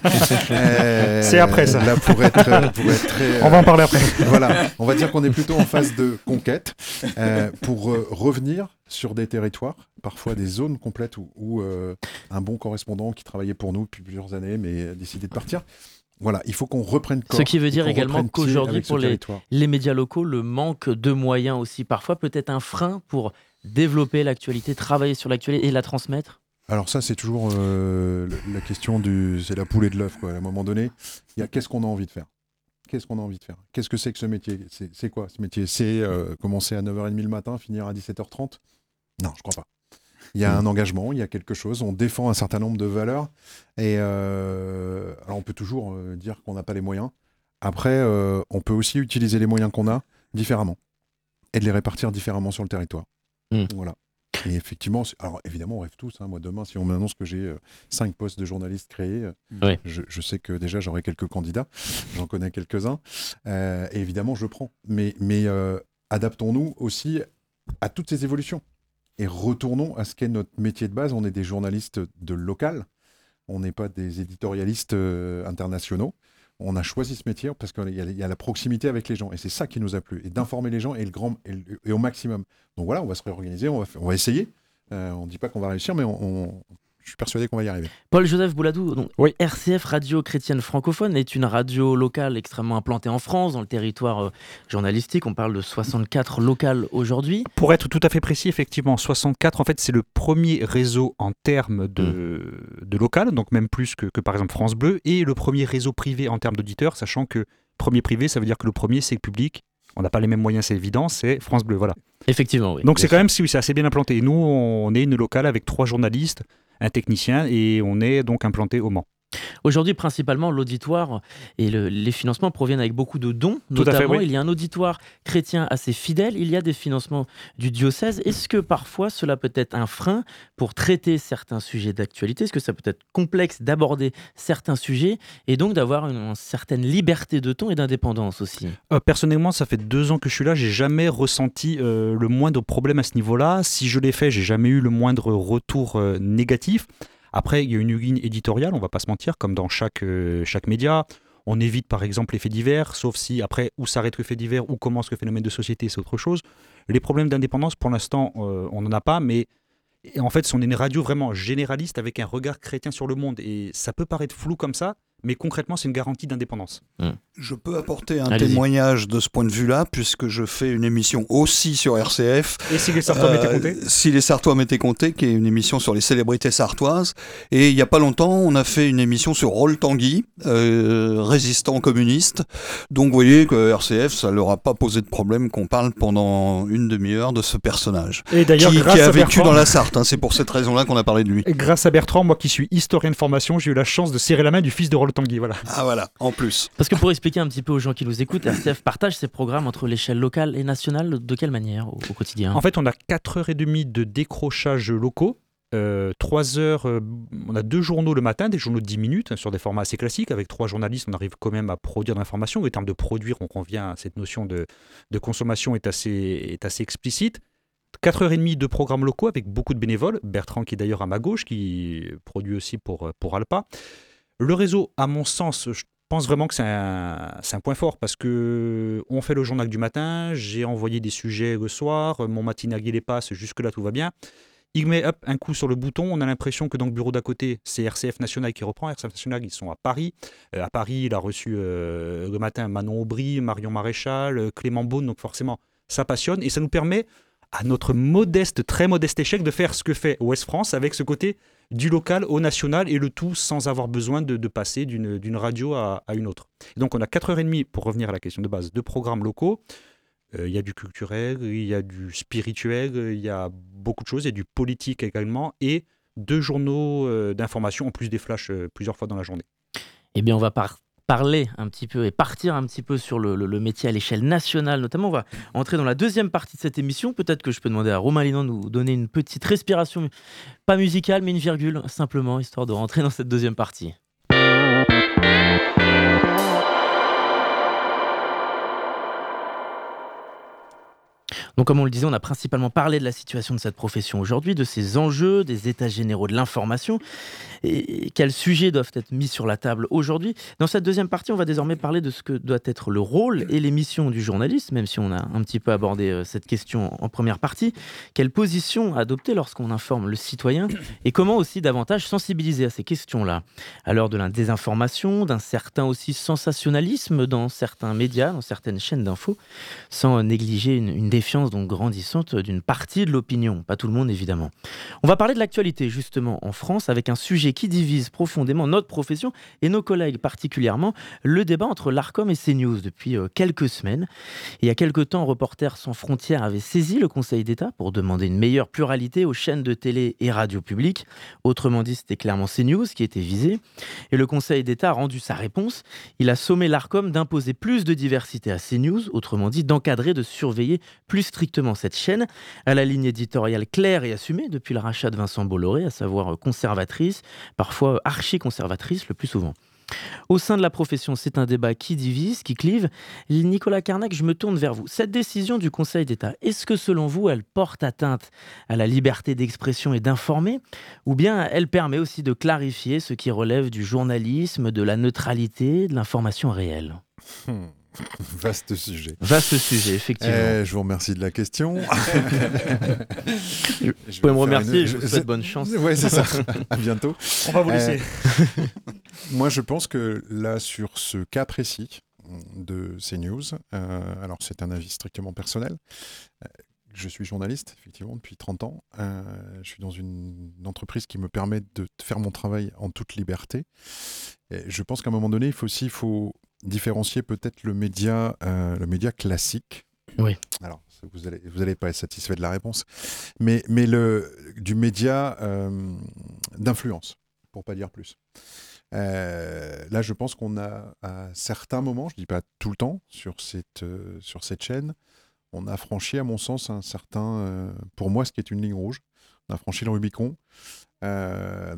Euh, C'est après, ça. Là, pour être, pour être très, On va en parler après. <laughs> voilà, on va dire qu'on est plutôt en phase de conquête euh, pour euh, revenir sur des territoires, parfois des zones complètes où, où, euh, un bon correspondant qui travaillait pour nous depuis plusieurs années mais a décidé de partir. Voilà, il faut qu'on reprenne corps. Ce qui veut dire également qu'aujourd'hui, pour les, les médias locaux, le manque de moyens aussi, parfois peut-être un frein pour développer l'actualité, travailler sur l'actualité et la transmettre Alors ça, c'est toujours euh, la question du... C'est la poule et de l'œuf, quoi. À un moment donné, il y a qu'est-ce qu'on a envie de faire? Qu'est-ce qu'on a envie de faire? Qu'est-ce que c'est que ce métier? C'est quoi ce métier? C'est euh, commencer à 9h30 le matin, finir à 17h30 Non, je crois pas. Il y a un engagement, il y a quelque chose, on défend un certain nombre de valeurs. Et euh, alors on peut toujours dire qu'on n'a pas les moyens. Après, on peut aussi utiliser les moyens qu'on a différemment et de les répartir différemment sur le territoire. Mm. Voilà. Et effectivement, alors évidemment, on rêve tous. hein. Moi, demain, si on m'annonce que j'ai euh, cinq postes de journalistes créés, euh, Oui. je, je sais que déjà j'aurai quelques candidats. J'en connais quelques-uns. Euh, et évidemment, je prends. Mais, mais euh, adaptons-nous aussi à toutes ces évolutions. Et retournons à ce qu'est notre métier de base. On est des journalistes de local. On n'est pas des éditorialistes internationaux. On a choisi ce métier parce qu'il y, a- la proximité avec les gens. Et c'est ça qui nous a plu. Et d'informer les gens et, le grand, et, au maximum. Donc voilà, on va se réorganiser, on va, essayer. Euh, on ne dit pas qu'on va réussir, mais on- je suis persuadé qu'on va y arriver. Paul-Joseph Bouladou, donc Oui. RCF Radio Chrétienne Francophone est une radio locale extrêmement implantée en France, dans le territoire euh, journalistique. On parle de 64 locales aujourd'hui. Pour être tout à fait précis, effectivement, 64, en fait, c'est le premier réseau en termes de, de local, donc même plus que, que par exemple France Bleu, et le premier réseau privé en termes d'auditeurs, sachant que premier privé, ça veut dire que le premier, c'est le public. On n'a pas les mêmes moyens, c'est évident, c'est France Bleu, voilà. Effectivement, oui. Donc c'est quand même, si oui, c'est assez bien implanté. Et nous, on est une locale avec trois journalistes, un technicien, et on est donc implanté au Mans. Aujourd'hui, principalement, l'auditoire et le- les financements proviennent avec beaucoup de dons. Tout à fait, Notamment, oui. il y a un auditoire chrétien assez fidèle. Il y a des financements du diocèse. Est-ce que parfois cela peut être un frein pour traiter certains sujets d'actualité? Est-ce que ça peut être complexe d'aborder certains sujets et donc d'avoir une, une certaine liberté de ton et d'indépendance aussi? Euh, personnellement, ça fait deux ans que je suis là, j'ai jamais ressenti euh, le moindre problème à ce niveau-là. Si je l'ai fait, j'ai jamais eu le moindre retour euh, négatif. Après, il y a une ligne éditoriale, on va pas se mentir, comme dans chaque, euh, chaque média. On évite par exemple les faits divers, sauf si après, où s'arrête le fait divers, où commence le phénomène de société, c'est autre chose. Les problèmes d'indépendance, pour l'instant, euh, on n'en a pas, mais en fait, on est une radio vraiment généraliste avec un regard chrétien sur le monde. Et ça peut paraître flou comme ça, mais concrètement, c'est une garantie d'indépendance. Je peux apporter un témoignage de ce point de vue-là, puisque je fais une émission aussi sur RCF. Et si les Sartois m'étaient Euh, comptés Si les Sartois m'étaient comptés, qui est une émission sur les célébrités sartoises. Et il n'y a pas longtemps, on a fait une émission sur Roll Tanguy, euh, résistant communiste. Donc vous voyez que RCF, ça leur a pas posé de problème qu'on parle pendant une demi-heure de ce personnage. Et Qui, d'ailleurs, qui grâce a à vécu Bertrand- dans la Sarthe. hein. C'est pour cette raison-là qu'on a parlé de lui. Et grâce à Bertrand, moi qui suis historien de formation, j'ai eu la chance de serrer la main du fils de Roll Tanguy. Voilà. Ah voilà, en plus. Parce que pour expliquer un petit peu aux gens qui nous écoutent, RCF partage ses programmes entre l'échelle locale et nationale. De quelle manière au, au quotidien? En fait, on a 4h30 de décrochage locaux. Euh, 3 heures, euh, on a deux journaux le matin, des journaux de 10 minutes hein, sur des formats assez classiques. Avec trois journalistes, on arrive quand même à produire de l'information. En termes de produire, on revient à cette notion de, de consommation est assez, est assez explicite. 4h30 de programmes locaux avec beaucoup de bénévoles. Bertrand, qui est d'ailleurs à ma gauche, qui produit aussi pour, pour Alpa. Le réseau, à mon sens, je pense vraiment que c'est un, point fort parce que on fait le journal du matin, j'ai envoyé des sujets le soir, mon matinal il les passe, jusque-là tout va bien. Il met un coup sur le bouton, on a l'impression que dans le bureau d'à côté, c'est RCF National qui reprend. RCF National, ils sont à Paris. Euh, à Paris, il a reçu euh, le matin Manon Aubry, Marion Maréchal, euh, Clément Beaune, donc forcément, ça passionne et ça nous permet à notre modeste, très modeste échec de faire ce que fait Ouest France avec ce côté du local au national et le tout sans avoir besoin de, passer d'une radio à, une autre. donc on a 4h30, pour revenir à la question de base, de programmes locaux. Euh, il y a du culturel, il y a du spirituel, il y a beaucoup de choses, il y a du politique également et deux journaux euh, d'information en plus des flashs euh, plusieurs fois dans la journée. Eh bien, on va parler un petit peu et partir un petit peu sur le, métier à l'échelle nationale notamment. On va entrer dans la deuxième partie de cette émission. Peut-être que je peux demander à Romain Linon de nous donner une petite respiration, pas musicale, mais une virgule, simplement, histoire de rentrer dans cette deuxième partie. Donc comme on le disait, on a principalement parlé de la situation de cette profession aujourd'hui, de ses enjeux, des états généraux de l'information, et quels sujets doivent être mis sur la table aujourd'hui. Dans cette deuxième partie, on va désormais parler de ce que doit être le rôle et les missions du journaliste, même si on a un petit peu abordé euh, cette question en première partie. Quelle position adopter lorsqu'on informe le citoyen et comment aussi davantage sensibiliser à ces questions-là? À l'heure de la désinformation, d'un certain aussi sensationnalisme dans certains médias, dans certaines chaînes d'infos, sans négliger une, une défiance donc grandissante d'une partie de l'opinion, pas tout le monde évidemment. On va parler de l'actualité justement en France avec un sujet qui divise profondément notre profession et nos collègues particulièrement, le débat entre l'ARCOM et CNews depuis euh, quelques semaines. il y a quelques temps, Reporters sans frontières avait saisi le Conseil d'État pour demander une meilleure pluralité aux chaînes de télé et radio publiques. Autrement dit, c'était clairement CNews qui était visé. Et le Conseil d'État a rendu sa réponse. Il a sommé l'ARCOM d'imposer plus de diversité à CNews, autrement dit d'encadrer, de surveiller plus strictement cette chaîne, à la ligne éditoriale claire et assumée depuis le rachat de Vincent Bolloré, à savoir conservatrice, parfois archi-conservatrice le plus souvent. Au sein de la profession, c'est un débat qui divise, qui clive. Nicolas Carnac, je me tourne vers vous. Cette décision du Conseil d'État, est-ce que selon vous, elle porte atteinte à la liberté d'expression et d'informer? Ou bien elle permet aussi de clarifier ce qui relève du journalisme, de la neutralité, de l'information réelle? Hmm. <laughs> Vaste sujet. Vaste sujet, effectivement. Eh, je vous remercie de la question. <laughs> je, vous pouvez me remercier, je vous souhaite bonne chance. <laughs> Oui, c'est ça. à bientôt. On va vous laisser. Euh, moi, je pense que là, sur ce cas précis de CNews, euh, alors c'est un avis strictement personnel, euh, je suis journaliste, effectivement, depuis 30 ans. je suis dans une, entreprise qui me permet de faire mon travail en toute liberté. Et je pense qu'à un moment donné, il faut aussi faut différencier peut-être le média, euh, le média classique. Oui. Alors, vous n'allez vous allez pas être satisfait de la réponse, mais, mais le, du média euh, d'influence, pour pas dire plus. Euh, là, je pense qu'on a à certains moments, je dis pas tout le temps, sur cette, sur cette chaîne, on a franchi, à mon sens, un certain, pour moi, ce qui est une ligne rouge. On a franchi le Rubicon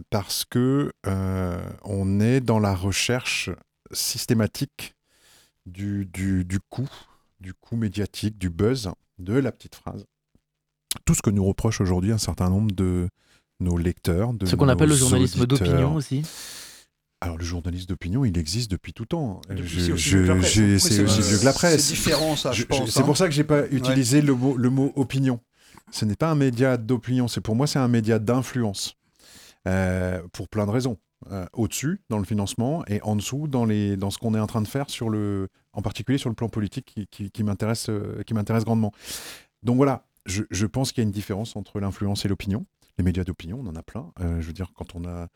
parce que on est dans la recherche systématique du, du, du coup, du coup médiatique, du buzz, de la petite phrase. Tout ce que nous reproche aujourd'hui un certain nombre de nos lecteurs. De ce qu'on appelle le journalisme d'opinion aussi alors le journalisme d'opinion, il existe depuis tout temps. C'est aussi vieux que la presse. C'est différent ça, je, pense. C'est pour hein. ça que j'ai pas utilisé le, mot, le mot opinion. Ce n'est pas un média d'opinion, c'est pour moi c'est un média d'influence. Euh, pour plein de raisons. Euh, au-dessus dans le financement et en dessous dans, les, dans ce qu'on est en train de faire sur le, en particulier sur le plan politique qui, qui, qui m'intéresse euh, grandement. Donc voilà, je, pense qu'il y a une différence entre l'influence et l'opinion. Les médias d'opinion, on en a plein. Euh, je veux dire, quand on a,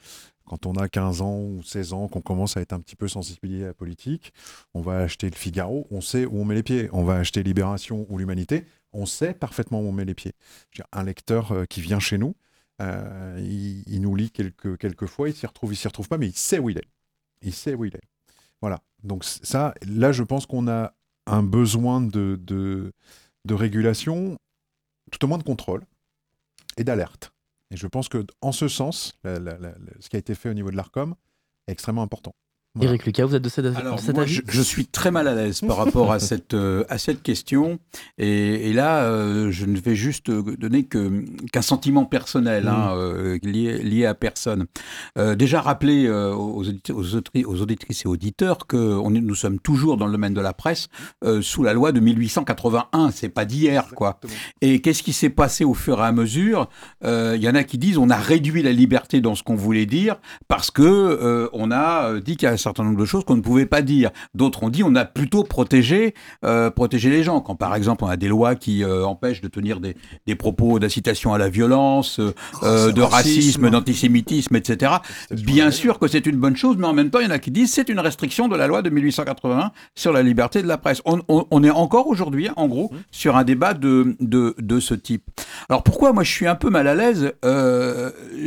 quand on a 15 ans ou 16 ans, qu'on commence à être un petit peu sensibilisé à la politique, on va acheter le Figaro, on sait où on met les pieds. On va acheter Libération ou l'Humanité, on sait parfaitement où on met les pieds. Un lecteur qui vient chez nous, euh, il, nous lit quelques, fois, il s'y retrouve, il s'y retrouve pas, mais il sait où il est. Il sait où il est. Voilà. Donc ça, là, je pense qu'on a un besoin de, régulation, tout au moins de contrôle et d'alerte. Et je pense que en ce sens, ce qui a été fait au niveau de l'ARCOM est extrêmement important. Eric Lucas, vous êtes de cet, Alors, moi, je, suis très mal à l'aise par rapport à <laughs> cette, euh, à cette question. Et, là, euh, je ne vais juste donner qu'un sentiment personnel hein, mm. euh, lié, lié, à personne. déjà rappeler aux, aux, auditrices et auditeurs que on nous sommes toujours dans le domaine de la presse sous la loi de 1881. C'est pas d'hier, quoi. Et qu'est-ce qui s'est passé au fur et à mesure? Il y en a qui disent on a réduit la liberté dans ce qu'on voulait dire parce que on a dit qu'à certain nombre de choses qu'on ne pouvait pas dire. D'autres ont dit on a plutôt protégé, euh, protégé les gens. Quand par exemple on a des lois qui euh, empêchent de tenir des, des propos d'incitation à la violence, euh, euh, de racisme, d'antisémitisme, etc. Bien sûr que c'est une bonne chose, mais en même temps il y en a qui disent c'est une restriction de la loi de 1881 sur la liberté de la presse. On, on- on est encore aujourd'hui, en gros, sur un débat de, de, de ce type. Alors pourquoi moi je suis un peu mal à l'aise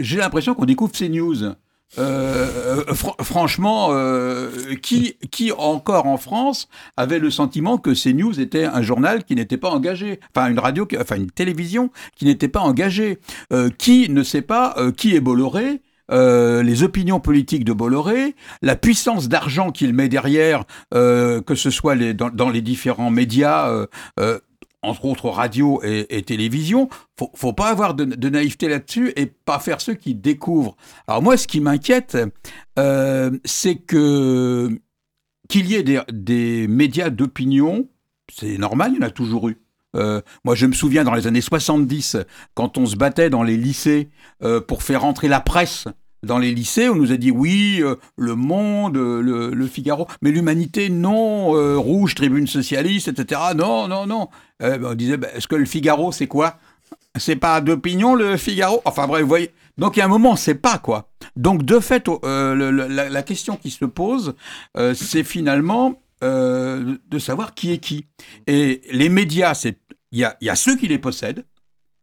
J'ai l'impression qu'on découvre ces news. Euh, fr- franchement, euh, qui, qui encore en France avait le sentiment que CNews était un journal qui n'était pas engagé, enfin une radio, qui- enfin une télévision qui n'était pas engagée? Euh, Qui ne sait pas euh, qui est Bolloré? Euh, les opinions politiques de Bolloré, la puissance d'argent qu'il met derrière, euh, que ce soit les, dans, dans les différents médias, euh, euh, entre autres radio et, et télévision, faut, faut pas avoir de, naïveté là-dessus et pas faire ceux qui découvrent. Alors moi, ce qui m'inquiète, euh, c'est que qu'il y ait des, médias d'opinion, c'est normal, il y en a toujours eu. Euh, moi, je me souviens dans les années 70, quand on se battait dans les lycées euh, pour faire entrer la presse dans les lycées, on nous a dit oui, euh, le Monde, euh, le, Figaro, mais l'Humanité, non, euh, Rouge, Tribune socialiste, etc. Non, non, non. Ben, on disait, ben, est-ce que le Figaro, c'est quoi? C'est pas d'opinion, le Figaro? Enfin bref, vous voyez. Donc il y a un moment, sait pas quoi. Donc de fait, la, question qui se pose, c'est finalement de savoir qui est qui. Et les médias, c'est il y a ceux qui les possèdent.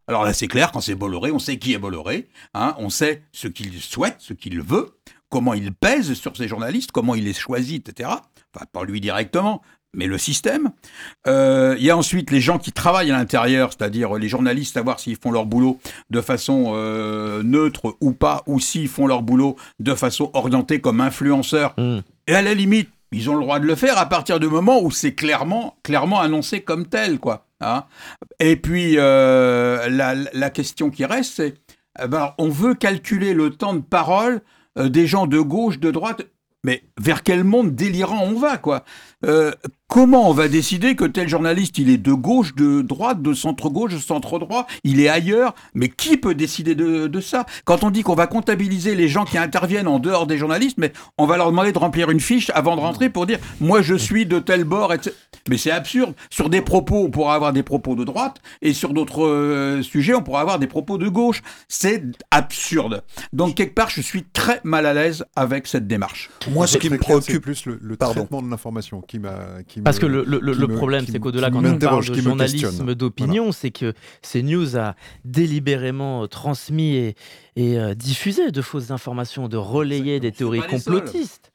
Alors là, c'est clair, quand c'est Bolloré, on sait qui est Bolloré, hein, on sait ce qu'il souhaite, ce qu'il veut, comment il pèse sur ses journalistes, comment il les choisit, etc. Enfin, pas lui directement, mais le système. Euh, Il y a ensuite les gens qui travaillent à l'intérieur, c'est-à-dire les journalistes, savoir s'ils font leur boulot de façon euh, neutre ou pas, ou s'ils font leur boulot de façon orientée comme influenceurs. Mm. Et à la limite, ils ont le droit de le faire à partir du moment où c'est clairement, clairement annoncé comme tel, quoi. Hein. Et puis euh, la, question qui reste, c'est, eh ben, on veut calculer le temps de parole euh, des gens de gauche, de droite. Mais vers quel monde délirant on va, quoi Euh, Comment on va décider que tel journaliste, il est de gauche, de droite, de centre-gauche, de centre-droit, il est ailleurs? Mais qui peut décider de, de ça? Quand on dit qu'on va comptabiliser les gens qui interviennent en dehors des journalistes, mais on va leur demander de remplir une fiche avant de rentrer pour dire « moi je suis de tel bord », etc. Mais c'est absurde. Sur des propos, on pourra avoir des propos de droite, et sur d'autres euh, sujets, on pourra avoir des propos de gauche. C'est absurde. Donc quelque part, je suis très mal à l'aise avec cette démarche. Moi, ce qui me préoccupe, plus le, le traitement de l'information qui m'a. qui Parce me- que le, le- le- qui le me- problème, c'est qu'au-delà, quand on parle de journalisme d'opinion, c'est que CNews a délibérément euh, transmis et, et, euh, diffusé de fausses informations, de relayer des théories complotistes.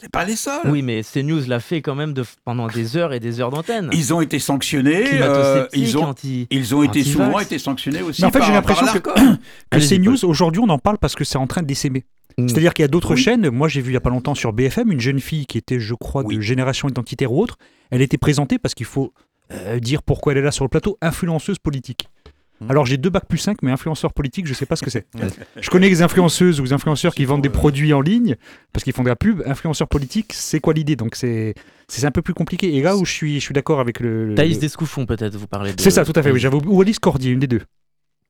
C'est pas les seuls. Oui, mais CNews l'a fait quand même de, pendant des heures et des heures d'antenne. Ils ont été sanctionnés. euh, ils ont, anti- ils ont été souvent été sanctionnés aussi. Mais en fait, j'ai l'impression que- <clears throat> que CNews, aujourd'hui, on en parle parce que c'est en train de s'aimer. Mm. C'est-à-dire qu'il y a d'autres Oui. chaînes. Moi, j'ai vu il n'y a pas longtemps sur BFM une jeune fille qui était, je crois, de génération identitaire ou autre. Elle était présentée parce qu'il faut euh, dire pourquoi elle est là sur le plateau, influenceuse politique. Mm. Alors j'ai deux bacs plus 5, mais influenceur politique, je sais pas ce que c'est. <laughs> je connais les influenceuses ou les influenceurs qui vendent des produits en ligne parce qu'ils font de la pub. Influenceur politique, c'est quoi l'idée? Donc c'est c'est un peu plus compliqué. Et là où je suis, je suis d'accord avec le. le- Thaïs Descouffon, peut-être, vous parlez de. C'est ça, tout à fait. Oui, oublié- ou Alice Cordier, une des deux.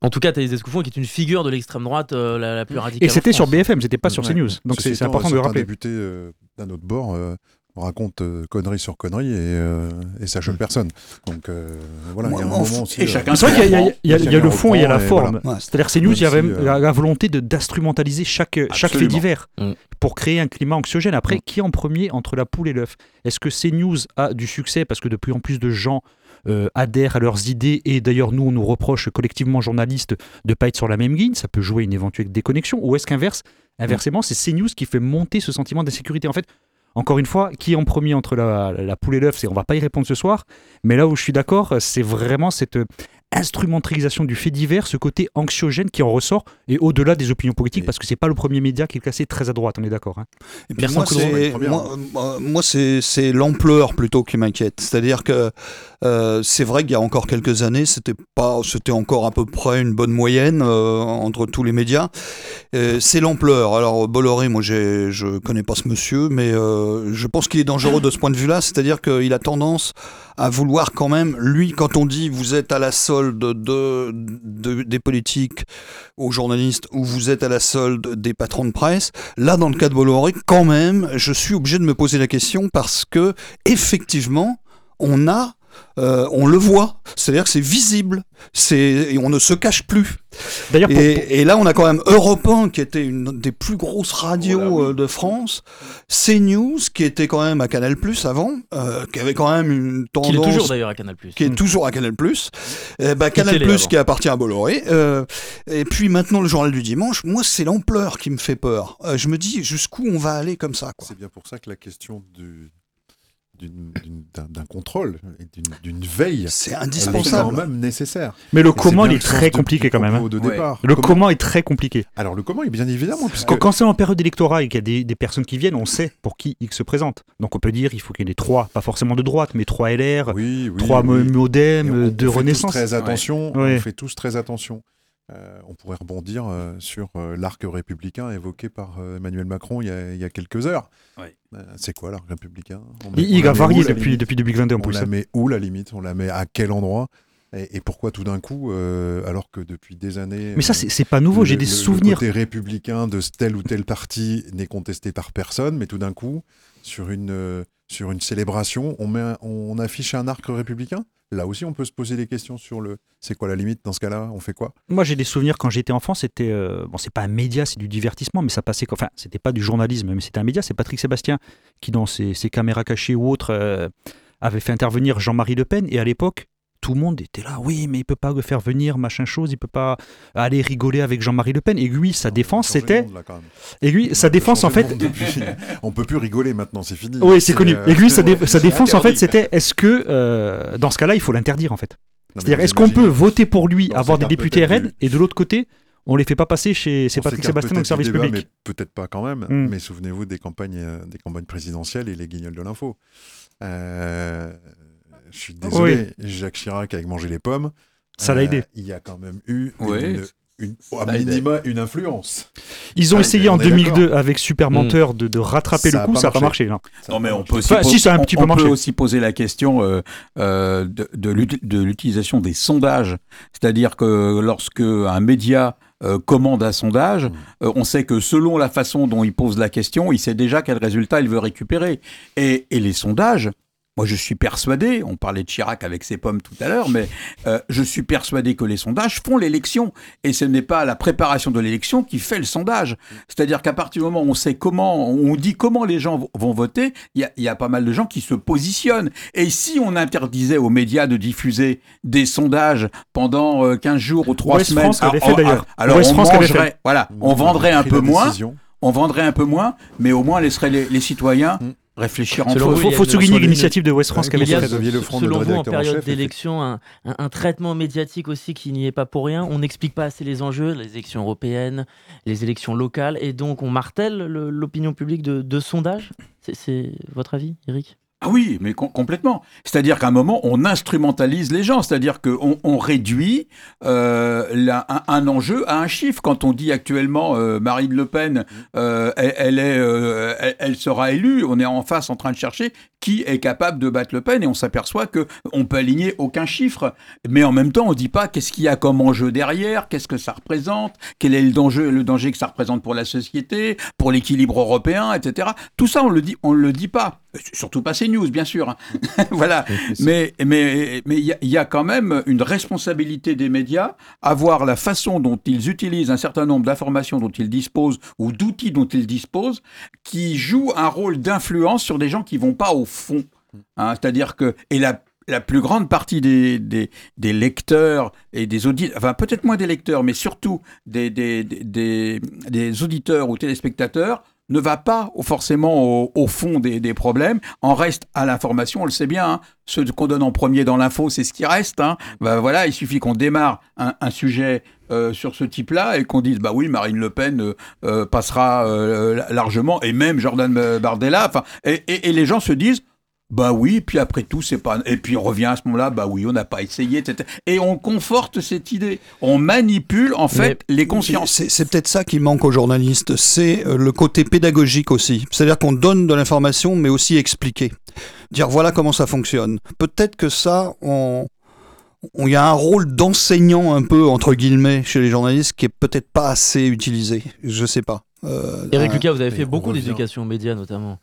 En tout cas, Thaïs Descouffon, qui est une figure de l'extrême droite euh, la, la plus radicale. Et c'était sur. BFM, c'était pas sur Ouais. CNews. Donc c'est important de le rappeler. députés euh, d'un autre bord euh, racontent euh, conneries sur conneries et, euh, et ça choque personne. Donc euh, voilà, il y a un moment aussi. et euh, chacun C'est vrai qu'il y a- il y a- il y a, il y a Chacun le fond et il y a la forme. voilà. Ouais. C'est-à-dire CNews, il y a Même même si, euh, la, la volonté de- d'instrumentaliser chaque, chaque fait divers Mm. pour créer un climat anxiogène. Après, Mm. qui en premier entre la poule et l'œuf? Est-ce que CNews a du succès? Parce que de plus en plus de gens euh, adhèrent à leurs idées et d'ailleurs nous on nous reproche collectivement journalistes de pas être sur la même ligne, ça peut jouer une éventuelle déconnexion ou est-ce qu'inverse? Inversement c'est CNews qui fait monter ce sentiment d'insécurité en fait encore une fois, qui est en premier entre la, la poule et l'œuf C'est on va pas y répondre ce soir, mais là où je suis d'accord, c'est vraiment cette euh, instrumentalisation du fait divers, ce côté anxiogène qui en ressort, et au-delà des opinions politiques, parce que c'est pas le premier média qui est classé très à droite, on est d'accord. hein. Et puis Merci moi, c'est, moi, c'est, c'est l'ampleur plutôt qui m'inquiète. C'est-à-dire que Euh, c'est vrai qu'il y a encore quelques années, c'était pas, c'était encore à peu près une bonne moyenne euh, entre tous les médias. Euh, c'est l'ampleur. Alors Bolloré, moi, j'ai, je connais pas ce monsieur, mais je pense qu'il est dangereux de ce point de vue-là. C'est-à-dire qu'il a tendance à vouloir quand même, lui, quand on dit vous êtes à la solde de, de- des politiques aux journalistes ou vous êtes à la solde des patrons de presse, là, dans le cas de Bolloré, quand même, je suis obligé de me poser la question parce que effectivement, on a euh, on le voit, c'est-à-dire que c'est visible, c'est et on ne se cache plus. D'ailleurs, pour- Et, et là, on a quand même Europe 1, qui était une des plus grosses radios euh, de France, CNews, qui était quand même à Canal Plus avant, euh, qui avait quand même une tendance. Qu'il est toujours d'ailleurs à Canal+. Qui est toujours à Canal Plus, euh, bah, Canal Plus qui appartient à Bolloré, euh, et puis maintenant le journal du dimanche. Moi, c'est l'ampleur qui me fait peur. Euh, je me dis jusqu'où on va aller comme ça. C'est bien pour ça que la question du- d'un contrôle et d'une- veille C'est est indispensable. quand même nécessaire. mais le Et comment, bien il est très compliqué quand même. hein. de Ouais. départ. Le Comment- comment est très compliqué. Alors le comment est bien évidemment puisque Quand, quand c'est en période d'électorat et qu'il y a des, des personnes qui viennent, on sait pour qui ils se présentent. Donc on peut dire il faut qu'il y ait des trois, pas forcément de droite, mais trois LR, oui, oui, trois oui. mo- Et modem, on- on de fait tous renaissance. Très attention. Ouais. On fait tous très attention. Euh, on pourrait rebondir euh, sur euh, l'arc républicain évoqué par euh, Emmanuel Macron il y a, il y a quelques heures. Ouais. Euh, c'est quoi l'arc républicain? On met- Il, on a varié depuis, depuis 2022 en On plus. la hein. met où la limite? On la met à quel endroit? Et, et pourquoi tout d'un coup, euh, alors que depuis des années. Mais ça, c'est c'est pas nouveau. le- J'ai des le- souvenirs. Le côté républicain de tel ou tel parti n'est contesté par personne, mais tout d'un coup, sur une, euh, sur une célébration, on, met on affiche un arc républicain? Là aussi, on peut se poser des questions sur le c'est quoi la limite? Dans ce cas-là On fait quoi? Moi, j'ai des souvenirs quand j'étais enfant. C'était euh, bon, c'est pas un média, c'est du divertissement, mais ça passait. Enfin, c'était pas du journalisme, mais c'était un média. C'est Patrick Sébastien qui, dans ses, ses caméras cachées ou autres, euh, avait fait intervenir Jean-Marie Le Pen. Et à l'époque, tout le monde était là. Oui, mais il peut pas le faire venir, machin chose. Il peut pas aller rigoler avec Jean-Marie Le Pen. Et lui, sa défense, c'était. Et lui, sa défense, en fait. <laughs> <laughs> on peut plus rigoler maintenant, c'est fini. Oui, c'est connu. euh, Et lui, sa, dé- sa défense, en fait, c'était est-ce que, euh, dans ce cas-là, il faut l'interdire, en fait? C'est-à-dire, est-ce qu'on peut voter pour lui, avoir des députés RN, et de l'autre côté, on les fait pas passer chez c'est Patrick Sébastien dans le service débat, public Mais peut-être pas quand même. Hmm. Mais souvenez-vous des campagnes, euh, des campagnes présidentielles et les guignols de l'info. Euh, je suis désolé, Jacques Chirac avec manger les pommes. Ça l'a euh, aidé. Il y a quand même eu une, à minima une influence. Ils ont Ouais, essayé en est 2002 avec Super Menteur de, de rattraper Ça le coup, pas ça n'a pas marché. non. Mais on peut aussi, Enfin, pos- si, ça a un on- petit peu on marché. peut aussi poser la question euh, euh, de, de l'ut- de l'utilisation des sondages. C'est-à-dire que lorsque un média euh, commande un sondage, Mm. euh, on sait que selon la façon dont il pose la question, il sait déjà quel résultat il veut récupérer. Et, et les sondages, moi je suis persuadé, on parlait de Chirac avec ses pommes tout à l'heure, mais euh, je suis persuadé que les sondages font l'élection. Et ce n'est pas la préparation de l'élection qui fait le sondage. C'est-à-dire qu'à partir du moment où on sait comment, on dit comment les gens vont voter, il y a, il y a pas mal de gens qui se positionnent. Et si on interdisait aux médias de diffuser des sondages pendant euh, 15 jours ou 3 Ouest semaines, France ah, fait, ah, d'ailleurs. alors Ouest on mangerait, voilà, on vendrait un peu moins, décision. on vendrait un peu moins, mais au moins laisserait les, les citoyens Mm. Réfléchir en Selon vous, faut, souligner l'initiative de West France qui avait Il y a, Vous fait. aviez le front de selon vous, en période d'élection, un, un- un traitement médiatique aussi qui n'y est pas pour rien. On n'explique pas assez les enjeux, les élections européennes, les élections locales, et donc on martèle le- l'opinion publique de, de sondages. C'est- C'est votre avis, Eric? Ah oui, mais com- complètement. C'est-à-dire qu'à un moment, on instrumentalise les gens. C'est-à-dire qu'on on réduit euh, la- un, un enjeu à un chiffre. Quand on dit actuellement euh, Marine Le Pen, euh, elle, elle est, euh, elle, elle sera élue, on est en face en train de chercher qui est capable de battre Le Pen et on s'aperçoit que on peut aligner aucun chiffre. Mais en même temps, on dit pas qu'est-ce qu'il y a comme enjeu derrière, qu'est-ce que ça représente, quel est le danger, le danger que ça représente pour la société, pour l'équilibre européen, etc. Tout ça, on le dit, on le dit pas. Surtout pas CNews, bien sûr. hein. <laughs> voilà. Mais mais mais il y, a- il y a quand même une responsabilité des médias à voir la façon dont ils utilisent un certain nombre d'informations dont ils disposent ou d'outils dont ils disposent qui jouent un rôle d'influence sur des gens qui vont pas au fond. Hein, C'est-à-dire que et la la plus grande partie des, des, des lecteurs et des auditeurs, enfin peut-être moins des lecteurs, mais surtout des, des, des- des auditeurs ou téléspectateurs, ne va pas forcément au, fond des, problèmes, en reste à l'information, on le sait bien, hein. ce qu'on donne en premier dans l'info, c'est ce qui reste. Hein. Ben voilà, il suffit qu'on démarre un, sujet euh, sur ce type-là et qu'on dise, bah oui, Marine Le Pen euh, euh, passera largement, et même Jordan Bardella, et- et les gens se disent, Bah oui, puis après tout, c'est pas. Et puis on revient à ce moment-là, bah oui, on n'a pas essayé, etc. Et on conforte cette idée. On manipule, en fait, les consciences. C'est peut-être ça qui manque aux journalistes, c'est euh, le côté pédagogique aussi. C'est-à-dire qu'on donne de l'information, mais aussi expliquer. Dire voilà comment ça fonctionne. Peut-être que ça, on. Il y a un rôle d'enseignant un peu, entre guillemets, chez les journalistes qui est peut-être pas assez utilisé. Je sais pas. Euh, Eric Lucas, vous avez fait beaucoup d'éducation aux médias, notamment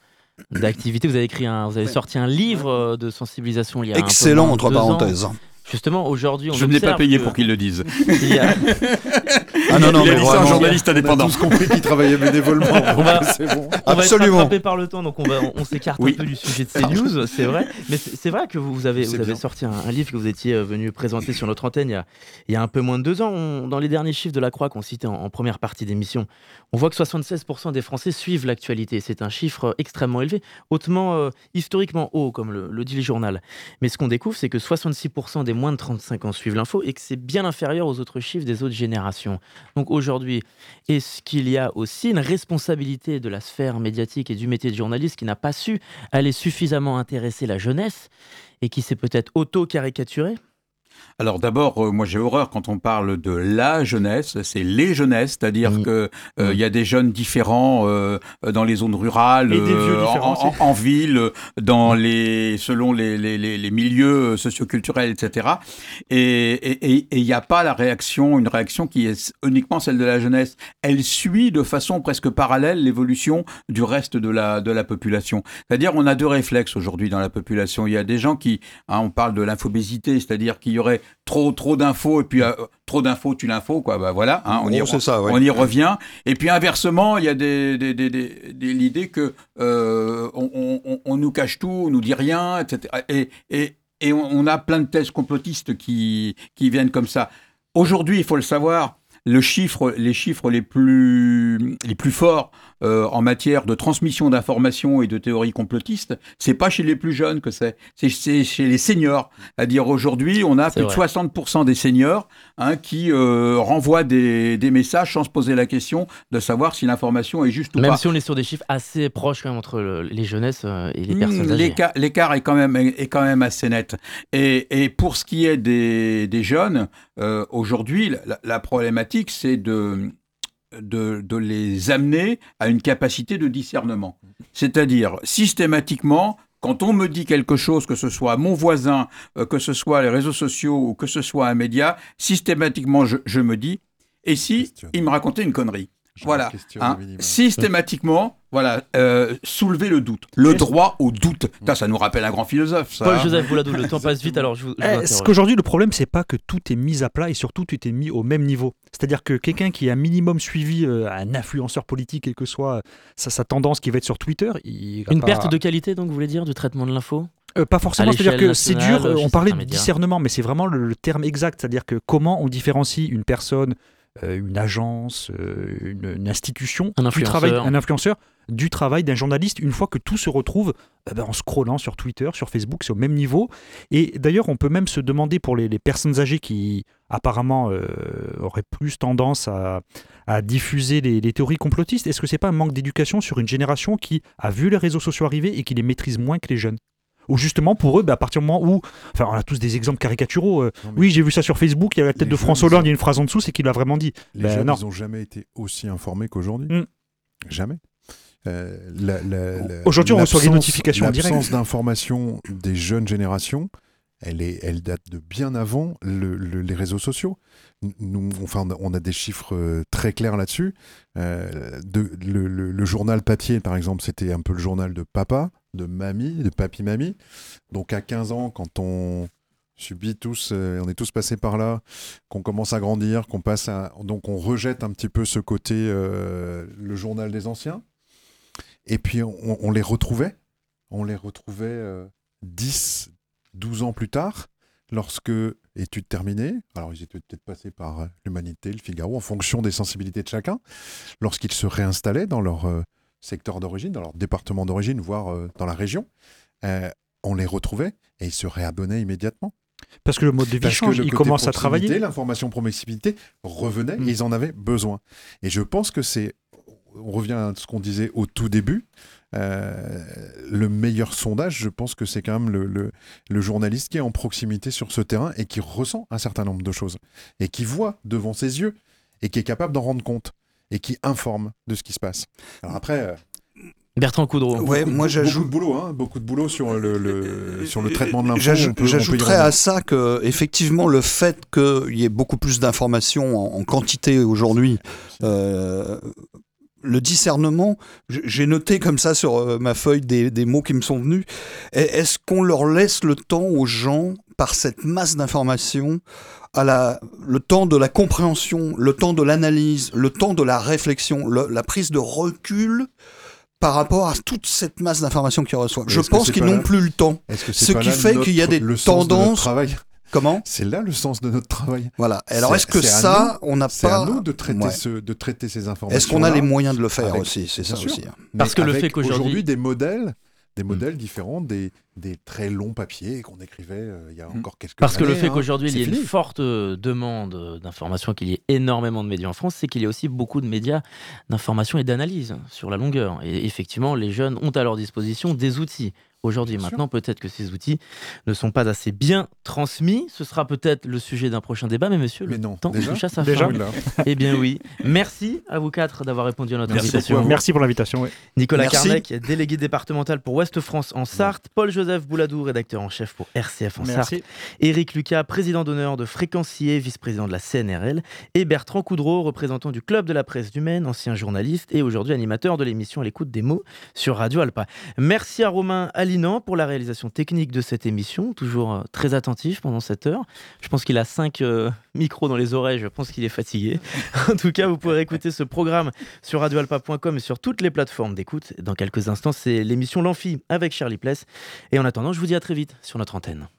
d'activités. Vous avez écrit un, vous avez sorti un livre euh, de sensibilisation il y a un peu Excellent, entre deux ans. parenthèses. Justement, aujourd'hui, on Je ne l'ai pas payé que pour qu'ils le disent. <laughs> il y a- <laughs> Ah non, non, Il a mais dit ça un vraiment. journaliste On a indépendant. tous compris qu'il travaillait bénévolement. <laughs> On va- donc <laughs> c'est bon. On va être Absolument. rattrapé par le temps, donc on, va, on, on s'écarte Oui. un peu du sujet de ces news, c'est vrai. Mais c'est c'est vrai que vous, vous avez, C'est vous avez bien. sorti un, un livre que vous étiez euh, venu présenter sur notre antenne il y a, il y a un peu moins de deux ans. On- dans les derniers chiffres de la Croix qu'on citait en, en première partie d'émission, on voit que 76% des Français suivent l'actualité. C'est un chiffre extrêmement élevé, hautement euh, historiquement haut, comme le, le dit le journal. Mais ce qu'on découvre, c'est que 66% des moins de 35 ans suivent l'info et que c'est bien inférieur aux autres chiffres des autres générations. Donc aujourd'hui, est-ce qu'il y a aussi une responsabilité de la sphère médiatique et du métier de journaliste qui n'a pas su aller suffisamment intéresser la jeunesse et qui s'est peut-être auto-caricaturé Alors d'abord, euh, moi j'ai horreur quand on parle de la jeunesse, c'est les jeunesses, c'est-à-dire Mm. que euh, Mm. y a des jeunes différents euh, dans les zones rurales, Et des vieux différents en, en- en ville, dans les selon les, les, les, les milieux socioculturels, etc. Et il n'y a pas la réaction, une réaction qui est uniquement celle de la jeunesse. Elle suit de façon presque parallèle l'évolution du reste de la de la population. C'est-à-dire on a deux réflexes aujourd'hui dans la population. Il y a des gens qui, hein, on parle de l'infobésité, c'est-à-dire qu'il y aurait trop trop d'infos et puis euh, trop d'infos tue l'info quoi. Bah voilà, hein, on, y, Oh, c'est ça, ouais. on y revient. Et puis inversement, il y a des, des- des- l'idée que euh, on, nous cache tout, on nous dit rien, etc. Et, et, on a plein de thèses complotistes qui, qui viennent comme ça. Aujourd'hui, il faut le savoir, le chiffre, les chiffres les plus, les plus forts euh, en matière de transmission d'informations et de théories complotistes, c'est pas chez les plus jeunes que c'est, c'est chez les seniors. C'est-à-dire aujourd'hui, on a plus de vrai. 60% des seniors hein, qui euh, renvoient des, des messages sans se poser la question de savoir si l'information est juste ou Même pas. si on est sur des chiffres assez proches quand même entre le- les jeunesses euh, et les Hmm, personnes âgées. l'écart, l'écart est quand même est quand même assez net. Et, et pour ce qui est des, des jeunes, euh, aujourd'hui, la, la problématique c'est de, de de les amener à une capacité de discernement. C'est-à-dire systématiquement. Quand on me dit quelque chose, que ce soit mon voisin, euh, que ce soit les réseaux sociaux ou que ce soit un média, systématiquement je, je me dis, et si il me racontait une connerie? Voilà, hein, systématiquement, voilà, euh, soulever le doute, le droit au doute. Putain, ça nous rappelle un grand philosophe, ça. Paul hein. Joseph Bouladou, le <laughs> temps passe vite alors je vous, Eh, ce qu'aujourd'hui, le problème, c'est pas que tout est mis à plat et surtout tout est mis au même niveau. C'est-à-dire que quelqu'un qui a un minimum suivi euh, un influenceur politique, quelle que soit sa, sa tendance qui va être sur Twitter, il Une pas- perte de qualité donc vous voulez dire du traitement de l'info? Euh, pas forcément, c'est-à-dire que c'est dur. euh, On parlait de discernement, mais c'est vraiment le, le terme exact. C'est-à-dire que comment on différencie une personne, euh, une agence, euh, une, une institution, Un du travail, influenceur. un influenceur, du travail d'un journaliste, une fois que tout se retrouve euh, ben, en scrollant sur Twitter, sur Facebook, c'est au même niveau. Et d'ailleurs, on peut même se demander pour les, les personnes âgées qui apparemment euh, auraient plus tendance à, à diffuser les, les théories complotistes, est-ce que c'est pas un manque d'éducation sur une génération qui a vu les réseaux sociaux arriver et qui les maîtrise moins que les jeunes? Ou justement pour eux, ben, à partir du moment où, enfin, on a tous des exemples caricaturaux. euh, Non, oui, j'ai vu ça sur Facebook, il y a la tête de François Hollande, il y a une phrase en dessous, c'est qu'il a vraiment dit. Les Ben, jeunes, non. ils n'ont jamais été aussi informés qu'aujourd'hui. Mm. Jamais. Euh, la- la- la- Aujourd'hui, on reçoit des notifications en direct. L'absence d'information des jeunes générations, elle, est, elle date de bien avant le- le- les réseaux sociaux. Nous, enfin, on a, des chiffres euh, très clairs là-dessus. Euh, de- le, le- le journal papier, par exemple, c'était un peu le journal de papa, de mamie, de papy-mamie. Donc à 15 ans, quand on subit tous, euh, on est tous passés par là, qu'on commence à grandir, qu'on passe à... Donc on rejette un petit peu ce côté, euh, le journal des anciens. Et puis on, les retrouvait. On les retrouvait euh, 10, 12 ans plus tard, lorsque études terminées, alors ils étaient peut-être passés par euh, l'Humanité, le Figaro, en fonction des sensibilités de chacun, lorsqu'ils se réinstallaient dans leur secteur d'origine, dans leur département d'origine, voire euh, dans la région, euh, on les retrouvait et ils se réabonnaient immédiatement. Parce que le mode de vie Parce change, ils commencent à travailler. L'information proximité revenait Mm. et ils en avaient besoin. Et je pense que c'est, on revient à ce qu'on disait au tout début, le meilleur sondage, je pense que c'est quand même le, le, journaliste qui est en proximité sur ce terrain et qui ressent un certain nombre de choses et qui voit devant ses yeux et qui est capable d'en rendre compte et qui informe de ce qui se passe. Alors après, Bertrand Coudreau. Ouais, moi j'ajoute beaucoup de boulot, hein, beaucoup de boulot sur le, sur le traitement de l'info. J'ajouterais à ça que effectivement le fait qu'il y ait beaucoup plus d'informations en, quantité aujourd'hui, euh, le discernement, j'ai noté comme ça sur euh, ma feuille des, des mots qui me sont venus. Est-ce qu'on leur laisse le temps aux gens par cette masse d'informations à la, le temps de la compréhension, le temps de l'analyse, le temps de la réflexion, la prise de recul par rapport à toute cette masse d'informations qu'ils reçoivent. Je pense qu'ils n'ont plus le temps. Ce qui fait qu'il y a des tendances. Comment C'est là le sens de notre travail. Voilà. Alors est-ce que ça, on n'a pas C'est à nous de traiter, ce, de traiter ces informations. Est-ce qu'on a les moyens de le faire aussi? C'est ça aussi. Hein. Parce que le fait qu'aujourd'hui des modèles des hmm. modèles différents des, des très longs papiers qu'on écrivait euh, il y a hmm. encore quelques Parce années. Parce que le fait hein. qu'aujourd'hui il y ait une forte euh, demande d'information, qu'il y ait énormément de médias en France, c'est qu'il y a aussi beaucoup de médias d'information et d'analyse sur la longueur. Et effectivement, les jeunes ont à leur disposition des outils aujourd'hui. Maintenant, peut-être que ces outils ne sont pas assez bien transmis. Ce sera peut-être le sujet d'un prochain débat, mais monsieur, le temps déjà chasse à déjà <laughs> Eh bien oui. Merci à vous quatre d'avoir répondu à notre invitation. Merci pour l'invitation. Nicolas Carnec, délégué départemental pour Ouest France en Sarthe. Paul-Joseph Bouladou, rédacteur en chef pour RCF en Sarthe. Éric Lucas, président d'honneur de Fréquencier, vice-président de la CNRL. Et Bertrand Coudreau, représentant du Club de la presse du Maine, ancien journaliste et aujourd'hui animateur de l'émission à l'écoute des mots sur Radio Alpa. Merci à Romain Ali pour la réalisation technique de cette émission, toujours euh, très attentif pendant cette heure. Je pense qu'il a cinq euh, micros dans les oreilles, je pense qu'il est fatigué. <laughs> en tout cas, vous pourrez écouter ce programme sur radioalpa.com et sur toutes les plateformes d'écoute. Dans quelques instants, c'est l'émission L'Amphi avec Charlie Pless. Et en attendant, je vous dis à très vite sur notre antenne.